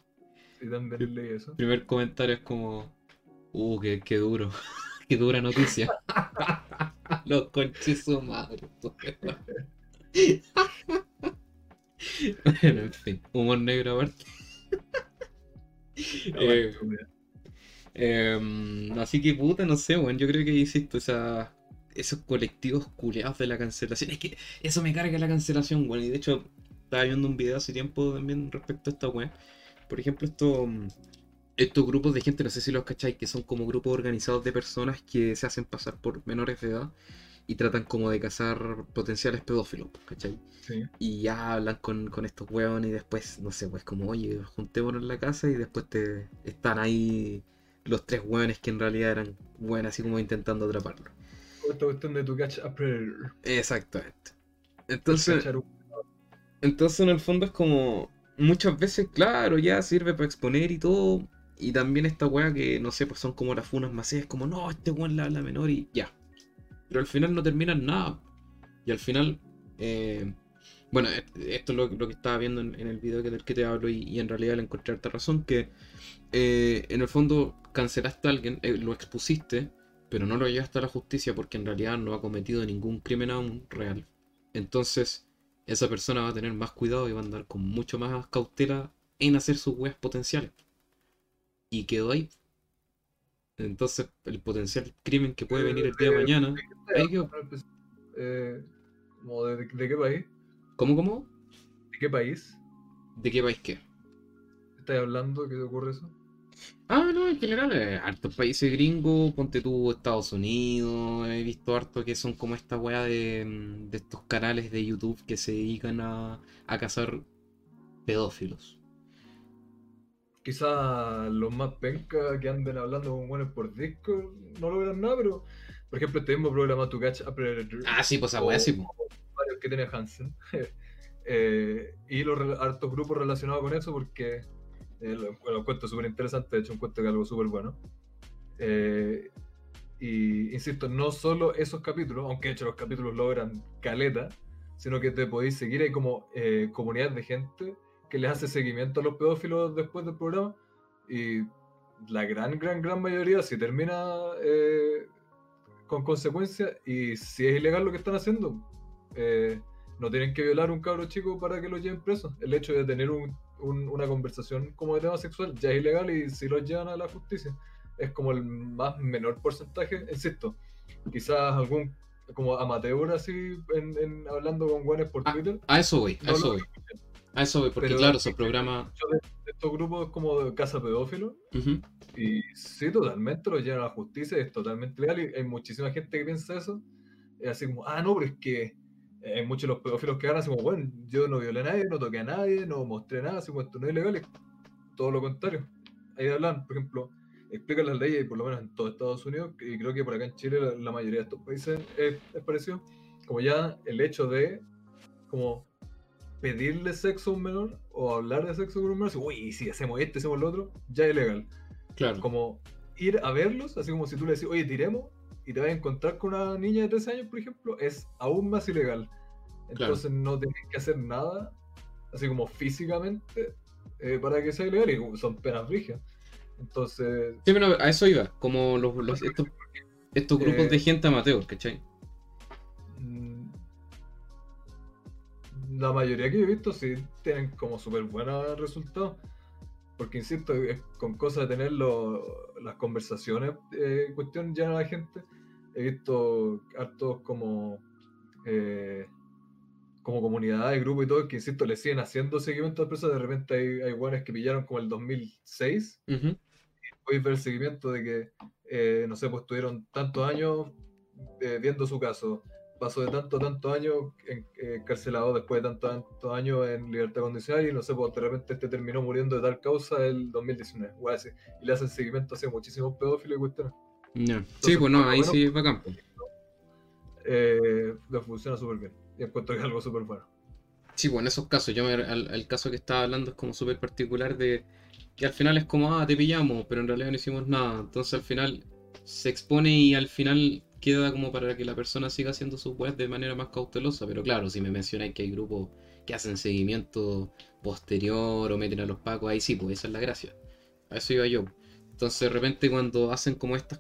Sí, también leí eso. Primer comentario es como, uh, qué, qué duro, qué dura noticia. Los conches su madre. Bueno, en fin, humor negro aparte. Eh, Em, así que puta, no sé, weón. Yo creo que insisto, esa, esos colectivos culeados de la cancelación. Es que eso me carga la cancelación, weón. Y de hecho, estaba viendo un video hace tiempo también respecto a esta weón. Por ejemplo, esto, mm, estos grupos de gente, no sé si los cacháis, que son como grupos organizados de personas que se hacen pasar por menores de edad y tratan como de cazar potenciales pedófilos, ¿cachai? Sí. Y ya hablan con, con estos weones y después, no sé, pues como, oye, juntémonos en la casa y después te están ahí los tres weones que en realidad eran weones así como intentando atraparlo. Esta cuestión de tu catch a predator. Exactamente. Entonces, entonces en el fondo es como muchas veces, claro, ya sirve para exponer y todo. Y también esta weá que, no sé, pues son como las funas masivas, como, no, este weón le habla menor y ya. Pero al final no terminan nada. Y al final, eh, bueno, e- esto es lo, lo que estaba viendo en, en el video que, del que te hablo y, y en realidad le encontré harta razón, que eh, en el fondo cancelaste a alguien, eh, lo expusiste, pero no lo llevaste a la justicia porque en realidad no ha cometido ningún crimen aún real. Entonces, esa persona va a tener más cuidado y va a andar con mucho más cautela en hacer sus weas potenciales. Y quedó ahí. Entonces, el potencial crimen que puede venir el día de mañana. ahí quedó. Eh, de, de qué país? ¿Cómo, cómo? ¿De qué país ¿De qué país qué? estás hablando? ¿Qué te ocurre eso? Ah, no, en general, eh, hartos países gringos, ponte tú Estados Unidos, he visto harto que son como esta weá de, mm, de estos canales de YouTube que se dedican a, a cazar pedófilos. Quizás los más penca que anden hablando con buenos por Discord no logran nada, pero por ejemplo este mismo programa Tu Catch a Predator, Ah, sí, pues esa weá sí, pues. varios que tiene Hansen, eh, y los hartos grupos relacionados con eso porque eh, lo, lo encuentro súper interesante, de hecho encuentro que es algo súper bueno. Eh, y insisto, no solo esos capítulos, aunque de hecho los capítulos logran caleta, sino que te podéis seguir, hay como eh, comunidades de gente que les hace seguimiento a los pedófilos después del programa y la gran, gran, gran mayoría si termina eh, con consecuencias y si es ilegal lo que están haciendo, eh, no tienen que violar a un cabro chico para que lo lleven preso. El hecho de tener un- un- una conversación como de tema sexual ya es ilegal y si lo llevan a la justicia es como el más menor porcentaje, insisto, quizás algún como amateur así en, en- hablando con guanes por Ah, Twitter. A eso voy, a no eso lo voy. A eso voy, porque Pero- claro, esos programas. De, de estos grupos como de casa pedófilo Ujú, y sí, totalmente lo llevan a la justicia, es totalmente legal y hay muchísima gente que piensa eso. Es así como, ah, no, pero es que hay muchos de los pedófilos que ganan así como, bueno, yo no violé a nadie, no toqué a nadie, no mostré nada, así como esto no es ilegal, es todo lo contrario. Ahí hablan, por ejemplo, explican las leyes, por lo menos en todo Estados Unidos, y creo que por acá en Chile la, la mayoría de estos países es, es parecido, como ya el hecho de como pedirle sexo a un menor o hablar de sexo con un menor, así, uy, si hacemos esto, hacemos lo otro, ya es ilegal Claro. como ir a verlos, así como si tú le decís, oye, tiremos, y te vas a encontrar con una niña de 13 años, por ejemplo, es aún más ilegal. Entonces no tienes que hacer nada, así como físicamente, eh, para que sea ilegal, y son penas rígidas. Entonces, Sí, pero a eso iba, como los, los- estos, estos grupos Eh, de gente amateur, ¿cachai? mm, la mayoría que yo he visto sí tienen como súper buenos resultados. Porque insisto, es con cosas de tener lo- las conversaciones, eh, cuestión ya a la gente. He visto hartos como eh, como comunidad de grupo y todo, que insisto, le siguen haciendo seguimiento a empresas. De repente hay, hay guanes que pillaron como el 2006. Ujú, Podéis ver el seguimiento de que, eh, no sé, pues tuvieron tantos años eh, viendo su caso. Pasó de tanto, tantos años eh, encarcelado después de tantos, tantos años en libertad condicional y no sé, pues de repente este terminó muriendo de tal causa el 2019. o así. Y le hacen seguimiento hacia muchísimos pedófilos y cuestiones. ya. Sí, pues no, lo ahí sí es bacán. pues. Eh, le funciona súper bien. Y encuentro que es algo súper bueno. Sí, pues en esos casos, yo me, al, al caso que estaba hablando es como súper particular de que al final es como, ah, te pillamos, pero en realidad no hicimos nada. Entonces al final se expone y al final queda como para que la persona siga haciendo sus webs de manera más cautelosa. Pero claro, si me mencionáis que hay grupos que hacen seguimiento posterior o meten a los pacos, ahí sí, pues esa es la gracia. A eso iba yo. Entonces de repente cuando hacen como estas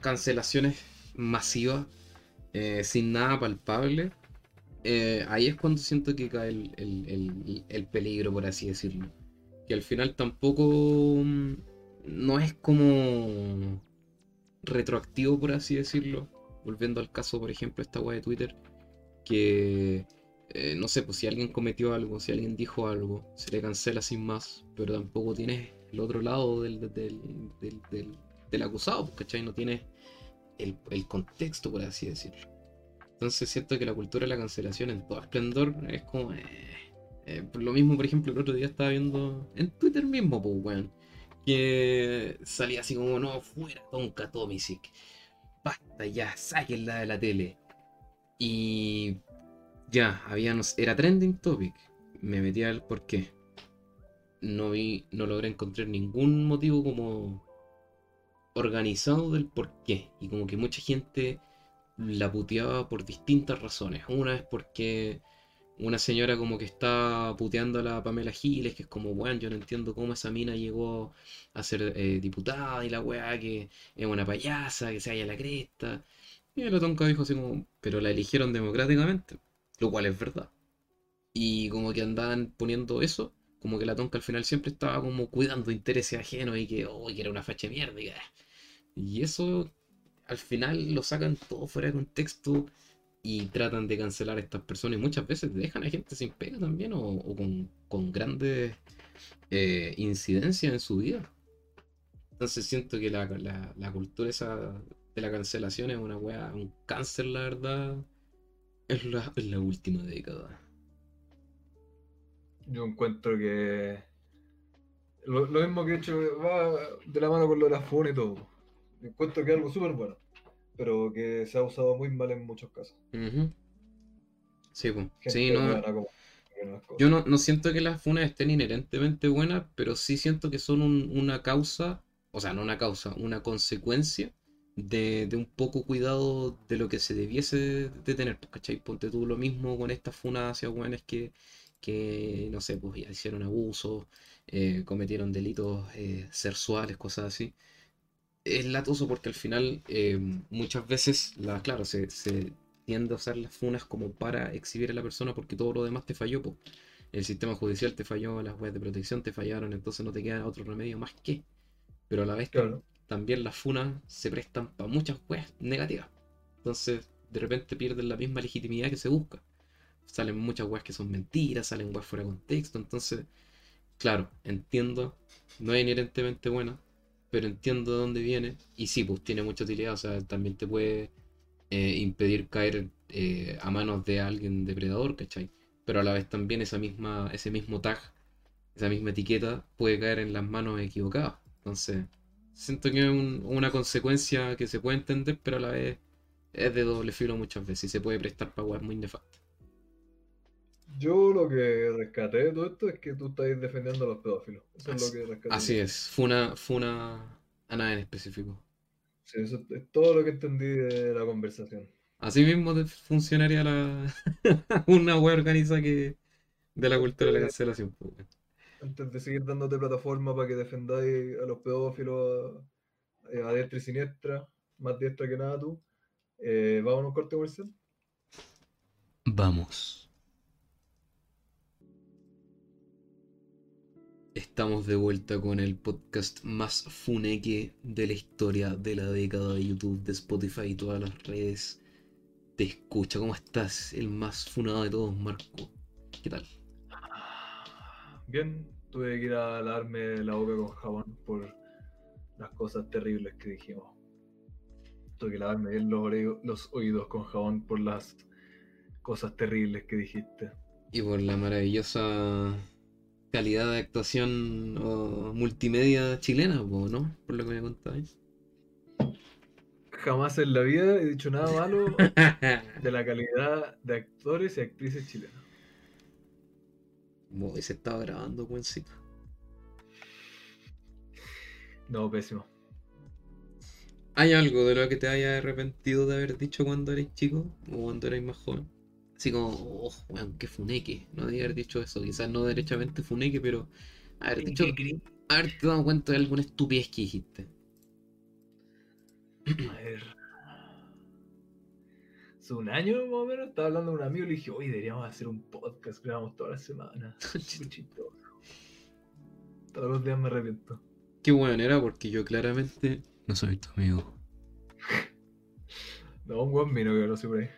cancelaciones masivas, eh, sin nada palpable, eh, ahí es cuando siento que cae el, el- el- el peligro, por así decirlo. Que al final tampoco mm, no es como retroactivo, por así decirlo. Volviendo al caso, por ejemplo, esta weá de Twitter, que eh, no sé, pues si alguien cometió algo, si alguien dijo algo, se le cancela sin más, pero tampoco tienes el otro lado del, del, del, del- del acusado, pues, ¿cachai? No tienes el, el contexto, por así decirlo. Entonces siento que la cultura de la cancelación en todo esplendor es como... eh, eh, lo mismo, por ejemplo, el otro día estaba viendo en Twitter mismo, pues, weón, que salía así como, no, fuera Tonka Tomisic. Basta ya, sáquenla de la tele. Y ya, había, era trending topic. Me metí al por qué. No vi, no logré encontrar ningún motivo como organizado del por qué. Y como que mucha gente la puteaba por distintas razones. Una es porque una señora como que está puteando a la Pamela Giles, que es como, bueno, yo no entiendo cómo esa mina llegó a ser eh, diputada y la weá que es una payasa, que se halla la cresta. Y el Tonka dijo así como, pero la eligieron democráticamente, lo cual es verdad. Y como que andaban poniendo eso, como que la Tonka al final siempre estaba como cuidando intereses ajenos y que, oh, que era una facha mierda. Y eso al final lo sacan todo fuera de contexto y tratan de cancelar a estas personas y muchas veces dejan a gente sin pega también o, con, grandes eh, incidencias en su vida. Entonces siento que la, cultura esa de la cancelación es una wea, un cáncer, la verdad, es la, la última década. Yo encuentro que lo, mismo que he hecho va de la mano con lo de la y todo. Encuentro que es algo súper bueno pero que se ha usado muy mal en muchos casos. Sí, pues. Sí, no. Yo no, no, siento que las funas estén inherentemente buenas, pero sí siento que son una causa, o sea, no una causa, una consecuencia de, un poco cuidado de lo que se debiese de tener, pues, ¿cachai? Ponte tú lo mismo con estas funas hacia buenas que, que, no sé, pues ya hicieron abusos, eh, cometieron delitos eh, sexuales, cosas así es latoso porque al final eh, muchas veces, la, claro, se, tiende a usar las funas como para exhibir a la persona porque todo lo demás te falló. El sistema judicial te falló, las webs de protección te fallaron, entonces no te queda otro remedio más que. Pero a la vez también las funas se prestan para muchas webs negativas. Entonces de repente pierden la misma legitimidad que se busca. Salen muchas webs que son mentiras, salen webs fuera de contexto. Entonces, claro, entiendo, no es inherentemente buena, pero entiendo de dónde viene. Y sí, pues tiene mucha utilidad, o sea, también te puede eh, impedir caer eh, a manos de alguien depredador, ¿cachai? Pero a la vez también esa misma, ese mismo tag, esa misma etiqueta puede caer en las manos equivocadas. Entonces, siento que es una consecuencia que se puede entender, pero a la vez es de doble filo muchas veces y se puede prestar para muy nefastas. Yo lo que rescaté de todo esto es que tú estás defendiendo a los pedófilos. Eso es lo que rescaté. Así es, fue una, fue una a nada en específico. Sí, eso es todo lo que entendí de la conversación. Así mismo funcionaría la una web organizada que de la cultura de la cancelación. Pues, Antes de seguir dándote plataforma para que defendáis a los pedófilos a, diestra y siniestra, más diestra que nada tú, eh, ¿vamos a un corte comercial? Vamos. Estamos de vuelta con el podcast más funeque de la historia de la década de YouTube, de Spotify y todas las redes. Te escucha, ¿cómo estás? El más funado de todos, Marco. ¿Qué tal? Bien, tuve que ir a lavarme la boca con jabón por las cosas terribles que dijimos. Tuve que lavarme bien los, los oídos con jabón por las cosas terribles que dijiste. Y por la maravillosa calidad de actuación o multimedia chilena, ¿no? Por lo que me contáis. Jamás en la vida he dicho nada malo de la calidad de actores y actrices chilenas. Se estaba grabando, buencito. No, pésimo. ¿Hay algo de lo que te haya arrepentido de haber dicho cuando eres chico o cuando eres más joven? Así como, oh, weón, qué funeque. No debería haber dicho eso. Quizás no derechamente funeque, pero haber dicho. Haberte dado cuenta de alguna estupidez que dijiste. A ver. Hace un año más o menos estaba hablando con un amigo y le dije, oye, deberíamos hacer un podcast, grabamos toda la semana. Todos los días me arrepiento. Qué bueno era porque yo claramente no soy tu amigo. no, un buen vino que no sé por ahí.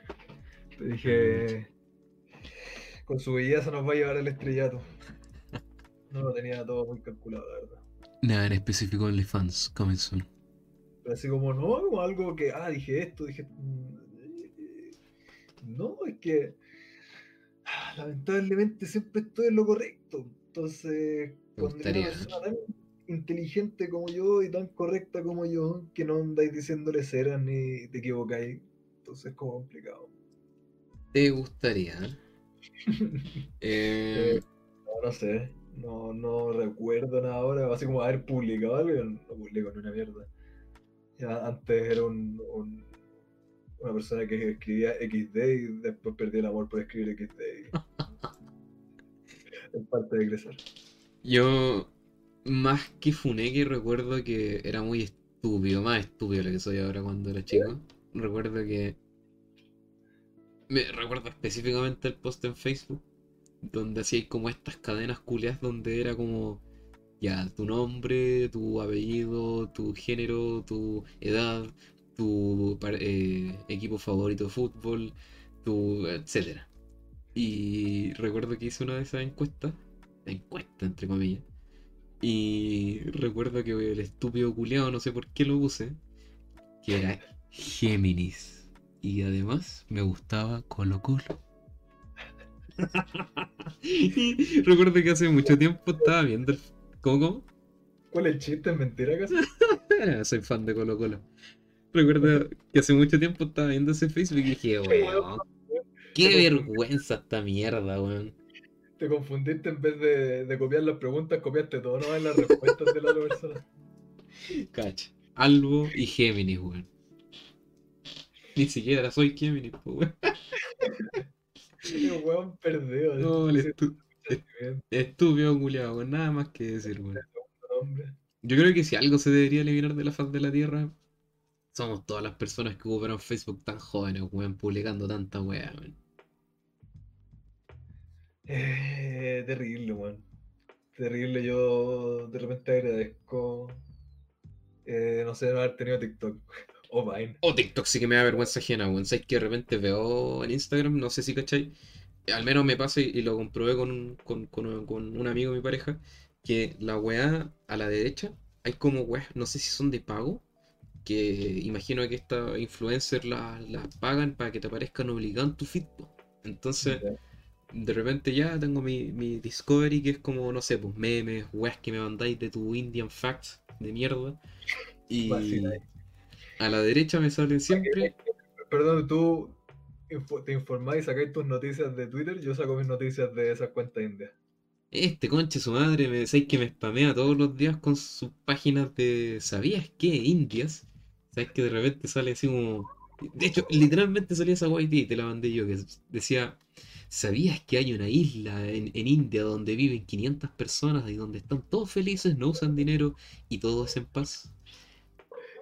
Te dije, con su belleza nos va a llevar el estrellato. No lo tenía todo muy calculado, la verdad. Nada en específico OnlyFans, comenzó. Pero así como, no, como algo que, ah, dije esto, dije... Mm, no, es que lamentablemente siempre estoy en lo correcto. Entonces, cuando una persona inteligente como yo y tan correcta como yo que no andáis diciéndole ceras ni te equivocáis. Entonces es como complicado. ¿Te gustaría? Eh, no, no sé. No, no recuerdo nada ahora. Así como haber publicado algo, no publico ni una mierda. Ya antes era un, un- una persona que escribía XD y después perdí el amor por escribir XD. es parte de crecer. Yo, más que Funeki, recuerdo que era muy estúpido, más estúpido lo que soy ahora cuando era chico. Recuerdo que. Me recuerdo específicamente el post en Facebook, donde hacíais como estas cadenas culias donde era como. Ya, tu nombre, tu apellido, tu género, tu edad, tu eh, equipo favorito de fútbol, tu. etcétera. Y recuerdo que hice una de esas encuestas, encuesta entre comillas, y recuerdo que el estúpido culiao, no sé por qué lo puse, que era Géminis. Y además me gustaba Colo Colo. Recuerdo que hace mucho tiempo estaba viendo el... ¿Cómo, cómo? ¿Cuál es el chiste? ¿Es mentira acaso? Soy fan de Colo Colo. Recuerdo que hace mucho tiempo estaba viendo ese Facebook y dije, weón, qué vergüenza esta mierda, weón. Te confundiste en vez de, de copiar las preguntas, copiaste todo, no en las respuestas de la otra persona. Cacha. Albo y Géminis, weón. Ni siquiera soy Géminis, pues, weón. El weón perdido. No, el ese estu- sentimiento, estúpido culiado, weón. Nada más que decir, weón. hombre. Yo creo que si algo se debería eliminar de la faz de la Tierra, somos todas las personas que ocuparon Facebook tan jóvenes, weón, publicando tanta weá, weón. Eh, terrible, weón. Terrible. Yo de repente agradezco, eh, no sé, no haber tenido TikTok o Vine. O TikTok sí que me da vergüenza ajena, weón. Sabes que de repente veo en Instagram, no sé si cachai, al menos me pasa y, y lo comprobé con, un- con, con- con un amigo de mi pareja, que la weá a la derecha hay como weas, no sé si son de pago, que imagino que estas influencers las las pagan para que te aparezcan obligados en tu feed. Entonces, de repente ya tengo mi, mi Discovery que es como, no sé, pues memes, weas que me mandáis de tu Indian Facts de mierda. Y. a la derecha me salen siempre. Perdón, tú te informáis y sacáis tus noticias de Twitter, yo saco mis noticias de esas cuentas indias. Este conche su madre, me decís que me spamea todos los días con sus páginas de ¿sabías qué? Indias. Sabes que de repente sale así como. De hecho, literalmente salía esa guay te la mandé yo, que decía. ¿Sabías que hay una isla en, en India donde viven 500 personas y donde están todos felices, no usan dinero y todo es en paz?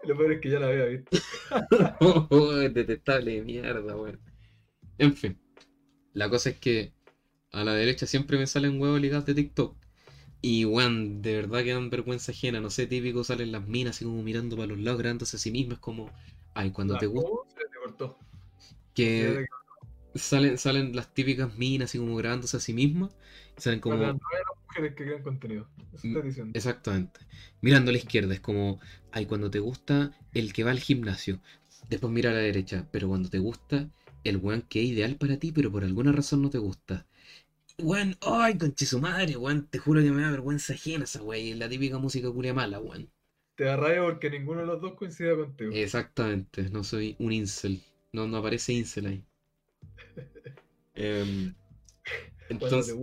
Lo peor es que ya la había visto. Oh, detestable de mierda, weón. En fin, la cosa es que a la derecha siempre me salen huevos ligados de TikTok. Y weón, de verdad que dan vergüenza ajena. No sé, típico salen las minas así como mirando para los lados, grabándose a sí mismas. Como, ay, cuando te gusta. Cortó. Que salen, salen las típicas minas así como grabándose a sí mismas. Y salen como. Que crean contenido. Eso diciendo. Exactamente. Mirando a la izquierda, es como, ay, cuando te gusta el que va al gimnasio. Después mira a la derecha, pero cuando te gusta el weón que es ideal para ti, pero por alguna razón no te gusta. Weón, ay, conche su madre, weón, te juro que me da vergüenza ajena esa weón, la típica música culia mala, weón. Te da rabia porque ninguno de los dos coincide contigo. Exactamente, no soy un incel. No, no aparece incel ahí. Em, entonces.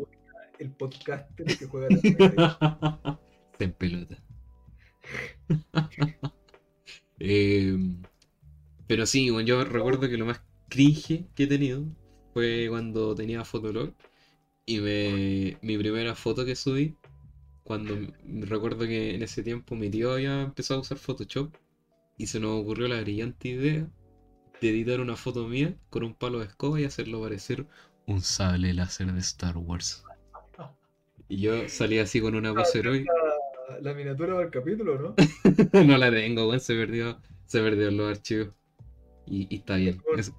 El podcaster que juega la. Se en pelota. Em, pero sí, bueno, yo recuerdo que lo más cringe que he tenido fue cuando tenía Fotolog y me, mi primera foto que subí, cuando recuerdo que en ese tiempo mi tío había empezado a usar Photoshop y se nos ocurrió la brillante idea de editar una foto mía con un palo de escoba y hacerlo parecer un sable láser de Star Wars. Y yo salí así con una pose heroica. La, la miniatura del capítulo, ¿no? No la tengo, weón, se perdió, se perdió en los archivos. Y, y está bien. Es,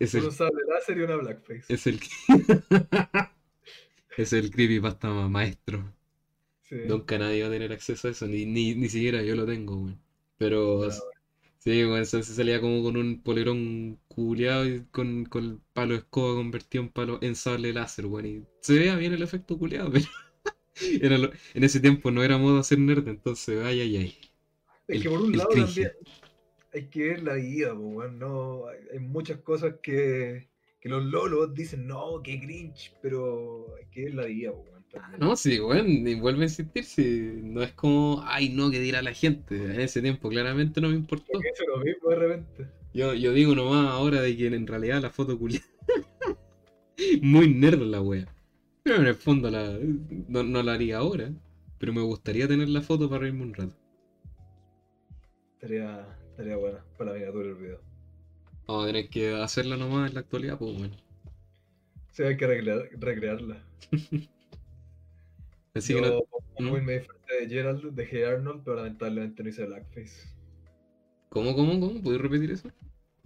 es el, láser y una blackface. es el, es el creepypasta ma- maestro. Sí. Nunca nadie va a tener acceso a eso, ni, ni, ni siquiera yo lo tengo, weón. Pero sí, weón, se salía como con un polerón culeado y con, con el palo de escoba convertido en palo en sable láser, weón. Y se veía bien el efecto culeado, pero Era lo- en ese tiempo no era moda ser nerd, entonces, ay, ay, ay. Es El- que por un lado cringe. también hay que ver la vida, weón, no, hay, hay muchas cosas que, que los lolos dicen, no, qué cringe, pero hay que ver la vida, también. No, sí, bueno, y vuelve a insistir, si no es como, ay, no, que dirá la gente. En ese tiempo claramente no me importó. Eso es lo mismo de repente. Yo, yo digo nomás ahora de que en realidad la foto culia. Muy nerd la wea. Pero en el fondo la, no, no la haría ahora. Pero me gustaría tener la foto para reírme un rato. Estaría, estaría buena para la miniatura del video. Vamos a tener que hacerla nomás en la actualidad, pues bueno. Sí, hay que recrear- recrearla. Así Yo que no-. Halloween me disfrazé de Gerald, de Hey Arnold, pero lamentablemente no hice blackface. ¿Cómo, cómo, cómo? ¿Puedes repetir eso?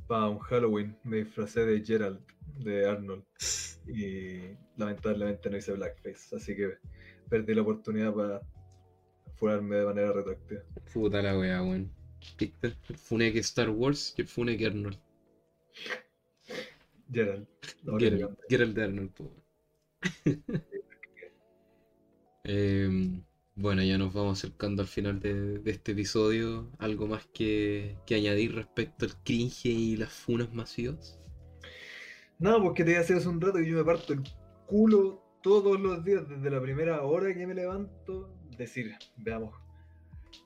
Para un Halloween me disfracé de Gerald, de Arnold. Y lamentablemente no hice blackface. Así que perdí la oportunidad para furarme de manera retroactiva. Puta la wea, weón. ¿Viste? El funeque Star Wars y el funeque Arnold. Gerald. Elegante. Geralt de Arnold, po. Em, bueno, ya nos vamos acercando al final de, este episodio. ¿Algo más que, añadir respecto al cringe y las funas masivas? No, porque te iba a hacer hace un rato que yo me parto el culo todos los días, desde la primera hora que me levanto. Decir, veamos,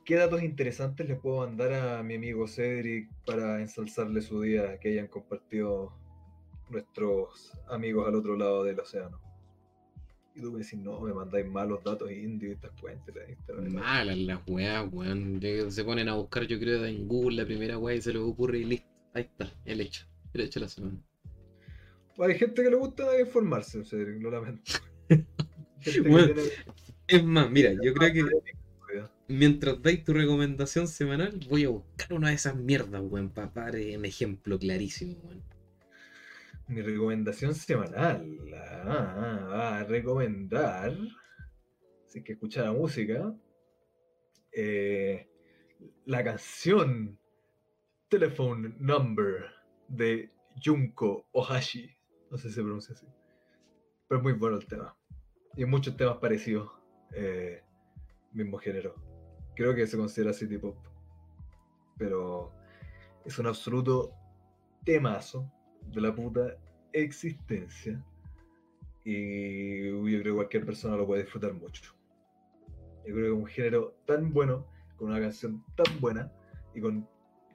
¿qué datos interesantes les puedo mandar a mi amigo Cedric para ensalzarle su día que hayan compartido nuestros amigos al otro lado del océano? Y tú me decís, no, me mandáis malos datos indios y estas cuentas. de Instagram". Malas las weas, weón. Se ponen a buscar, yo creo, en Google la primera wea y se les ocurre y listo. Ahí está, el hecho. El hecho de la semana. Hay gente que le gusta informarse, Cedric, lo lamento. Bueno, tiene- Es más, mira, yo creo que mientras dais tu recomendación semanal, voy a buscar una de esas mierdas, weón, para dar un ejemplo clarísimo, weón. Mi recomendación semanal. Va a recomendar. Si es que escuchara música. eh, la canción Telephone Number de Junko Ohashi. No sé si se pronuncia así. Pero es muy bueno el tema. Y muchos temas parecidos. eh, mismo género. Creo que se considera city pop. Pero es un absoluto temazo de la puta existencia. Y yo creo que cualquier persona lo puede disfrutar mucho. Yo creo que un género tan bueno, con una canción tan buena, y con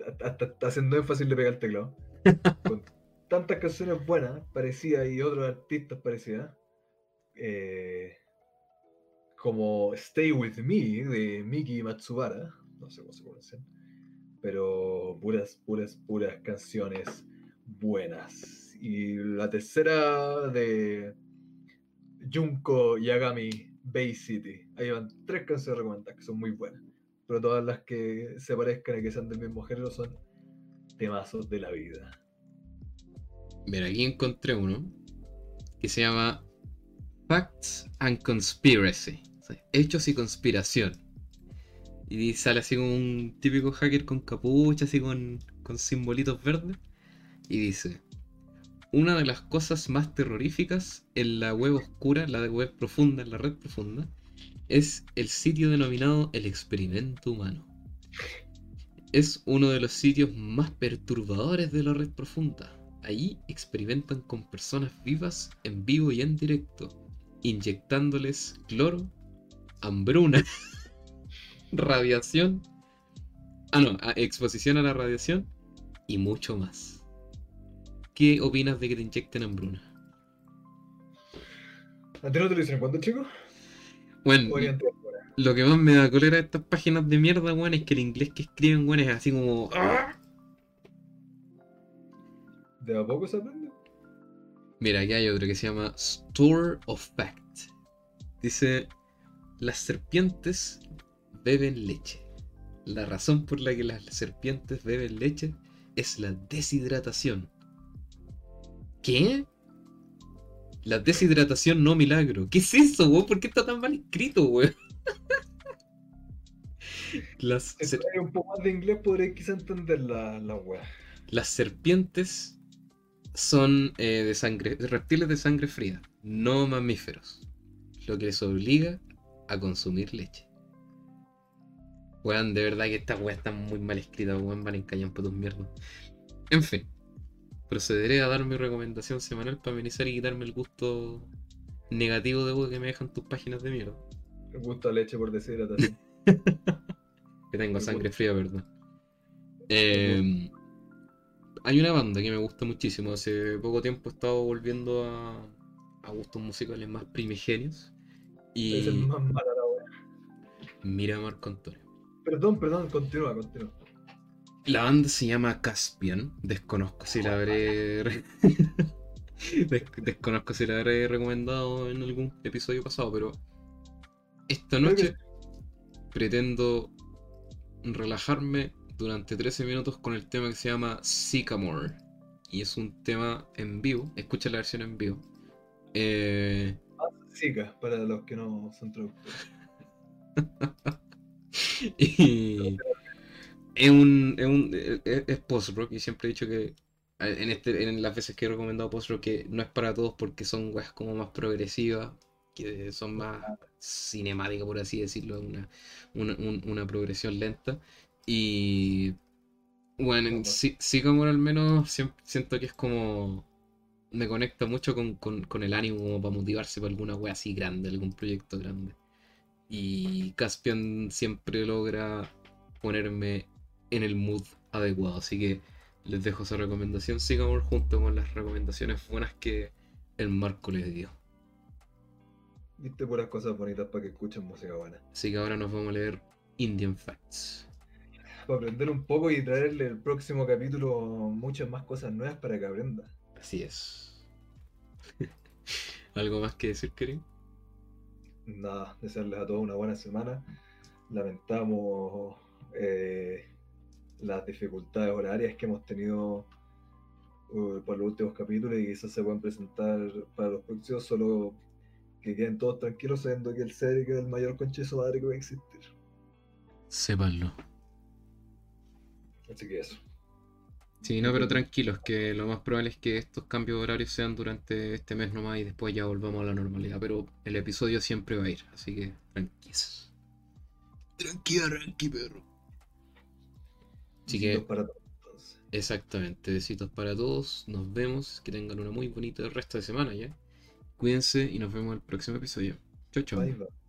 hasta, hasta- hasta haciendo énfasis le pega el teclado, con tantas canciones buenas, parecidas, y otros artistas parecidas, eh, como Stay With Me de Miki Matsubara, no sé cómo se pronuncia, pero puras, puras, puras canciones buenas. Y la tercera de Junko Yagami Bay City. Ahí van tres canciones recomendadas que son muy buenas. Pero todas las que se parezcan y que sean del mismo género son temazos de la vida. Mira, aquí encontré uno que se llama Facts and Conspiracy. Hechos y conspiración. Y sale así como un típico hacker con capucha, así con, con simbolitos verdes. Y dice, una de las cosas más terroríficas en la web oscura, la web profunda, en la red profunda, es el sitio denominado el experimento humano. Es uno de los sitios más perturbadores de la red profunda. Allí experimentan con personas vivas en vivo y en directo, inyectándoles cloro, hambruna, radiación, ah no, exposición a la radiación y mucho más. ¿Qué opinas de que te inyecten hambruna? ¿A ti no te lo dicen cuando chico? Bueno, lo que más me da cólera de estas páginas de mierda, weón, es que el inglés que escriben, weón, es así como... ¡ah! ¿De a poco se aprende? Mira, aquí hay otro que se llama Store of Fact. Dice, las serpientes beben leche. La razón por la que las serpientes beben leche es la deshidratación. ¿Qué? La deshidratación no milagro. ¿Qué es eso, weón? ¿Por qué está tan mal escrito, weón? Las, Si ser- un poco más de inglés, podréis quizá entender la, la las serpientes son eh, de sangre, reptiles de sangre fría, no mamíferos. Lo que les obliga a consumir leche. Weón, de verdad que esta weá está muy mal escrita, weón, van en callan por tus mierdas. En fin, procederé a dar mi recomendación semanal para amenizar y quitarme el gusto negativo de que me dejan tus páginas de mierda. Me gusta leche por deshidratación. que tengo sangre fría, ¿verdad? Eh, hay una banda que me gusta muchísimo. Hace poco tiempo he estado volviendo a, a gustos musicales más primigenios. Y Es el más mala mira a Marco Antonio. Perdón, perdón, continúa, continúa. La banda se llama Caspian. Desconozco si la habré. Des- Desconozco si la habré recomendado en algún episodio pasado, pero esta noche pretendo relajarme durante 13 minutos con el tema que se llama Sycamore. Y es un tema en vivo. Escucha la versión en vivo. Eh, Zika, para los que no son traductores. y es un, es, un- es- es post-rock y siempre he dicho que en, este, en las veces que he recomendado post-rock que no es para todos porque son weas como más progresivas, que son más cinemáticas por así decirlo, una, una, un- una progresión lenta. Y bueno, en Ajá. sí, Sycamore al menos siento que es como... Me conecta mucho con, con- con el ánimo como para motivarse para alguna wea así grande, algún proyecto grande. Y Caspian siempre logra ponerme en el mood adecuado. Así que les dejo esa recomendación Sycamore junto con las recomendaciones buenas que el Marco les dio. Viste puras cosas bonitas para que escuchen música buena. Así que ahora nos vamos a leer Indian Facts. Para aprender un poco y traerle el próximo capítulo muchas más cosas nuevas para que aprenda. Así es. ¿Algo más que decir, querido? Nada, desearles a todos una buena semana. Lamentamos eh, las dificultades horarias que hemos tenido uh, por los últimos capítulos y quizás se puedan presentar para los próximos, solo que queden todos tranquilos sabiendo que el ser es el mayor conchezo madre que va a existir. Sépanlo. Así que eso. Sí, no, pero tranquilos, que lo más probable es que estos cambios de horario sean durante este mes nomás y después ya volvamos a la normalidad. Pero el episodio siempre va a ir, así que tranquilos. Tranquila, tranqui, perro. Así que- Besitos para todos. Exactamente, besitos para todos, nos vemos, que tengan una muy bonita resto de semana ya. Cuídense y nos vemos en el próximo episodio. Chau, chau. Bye, bye.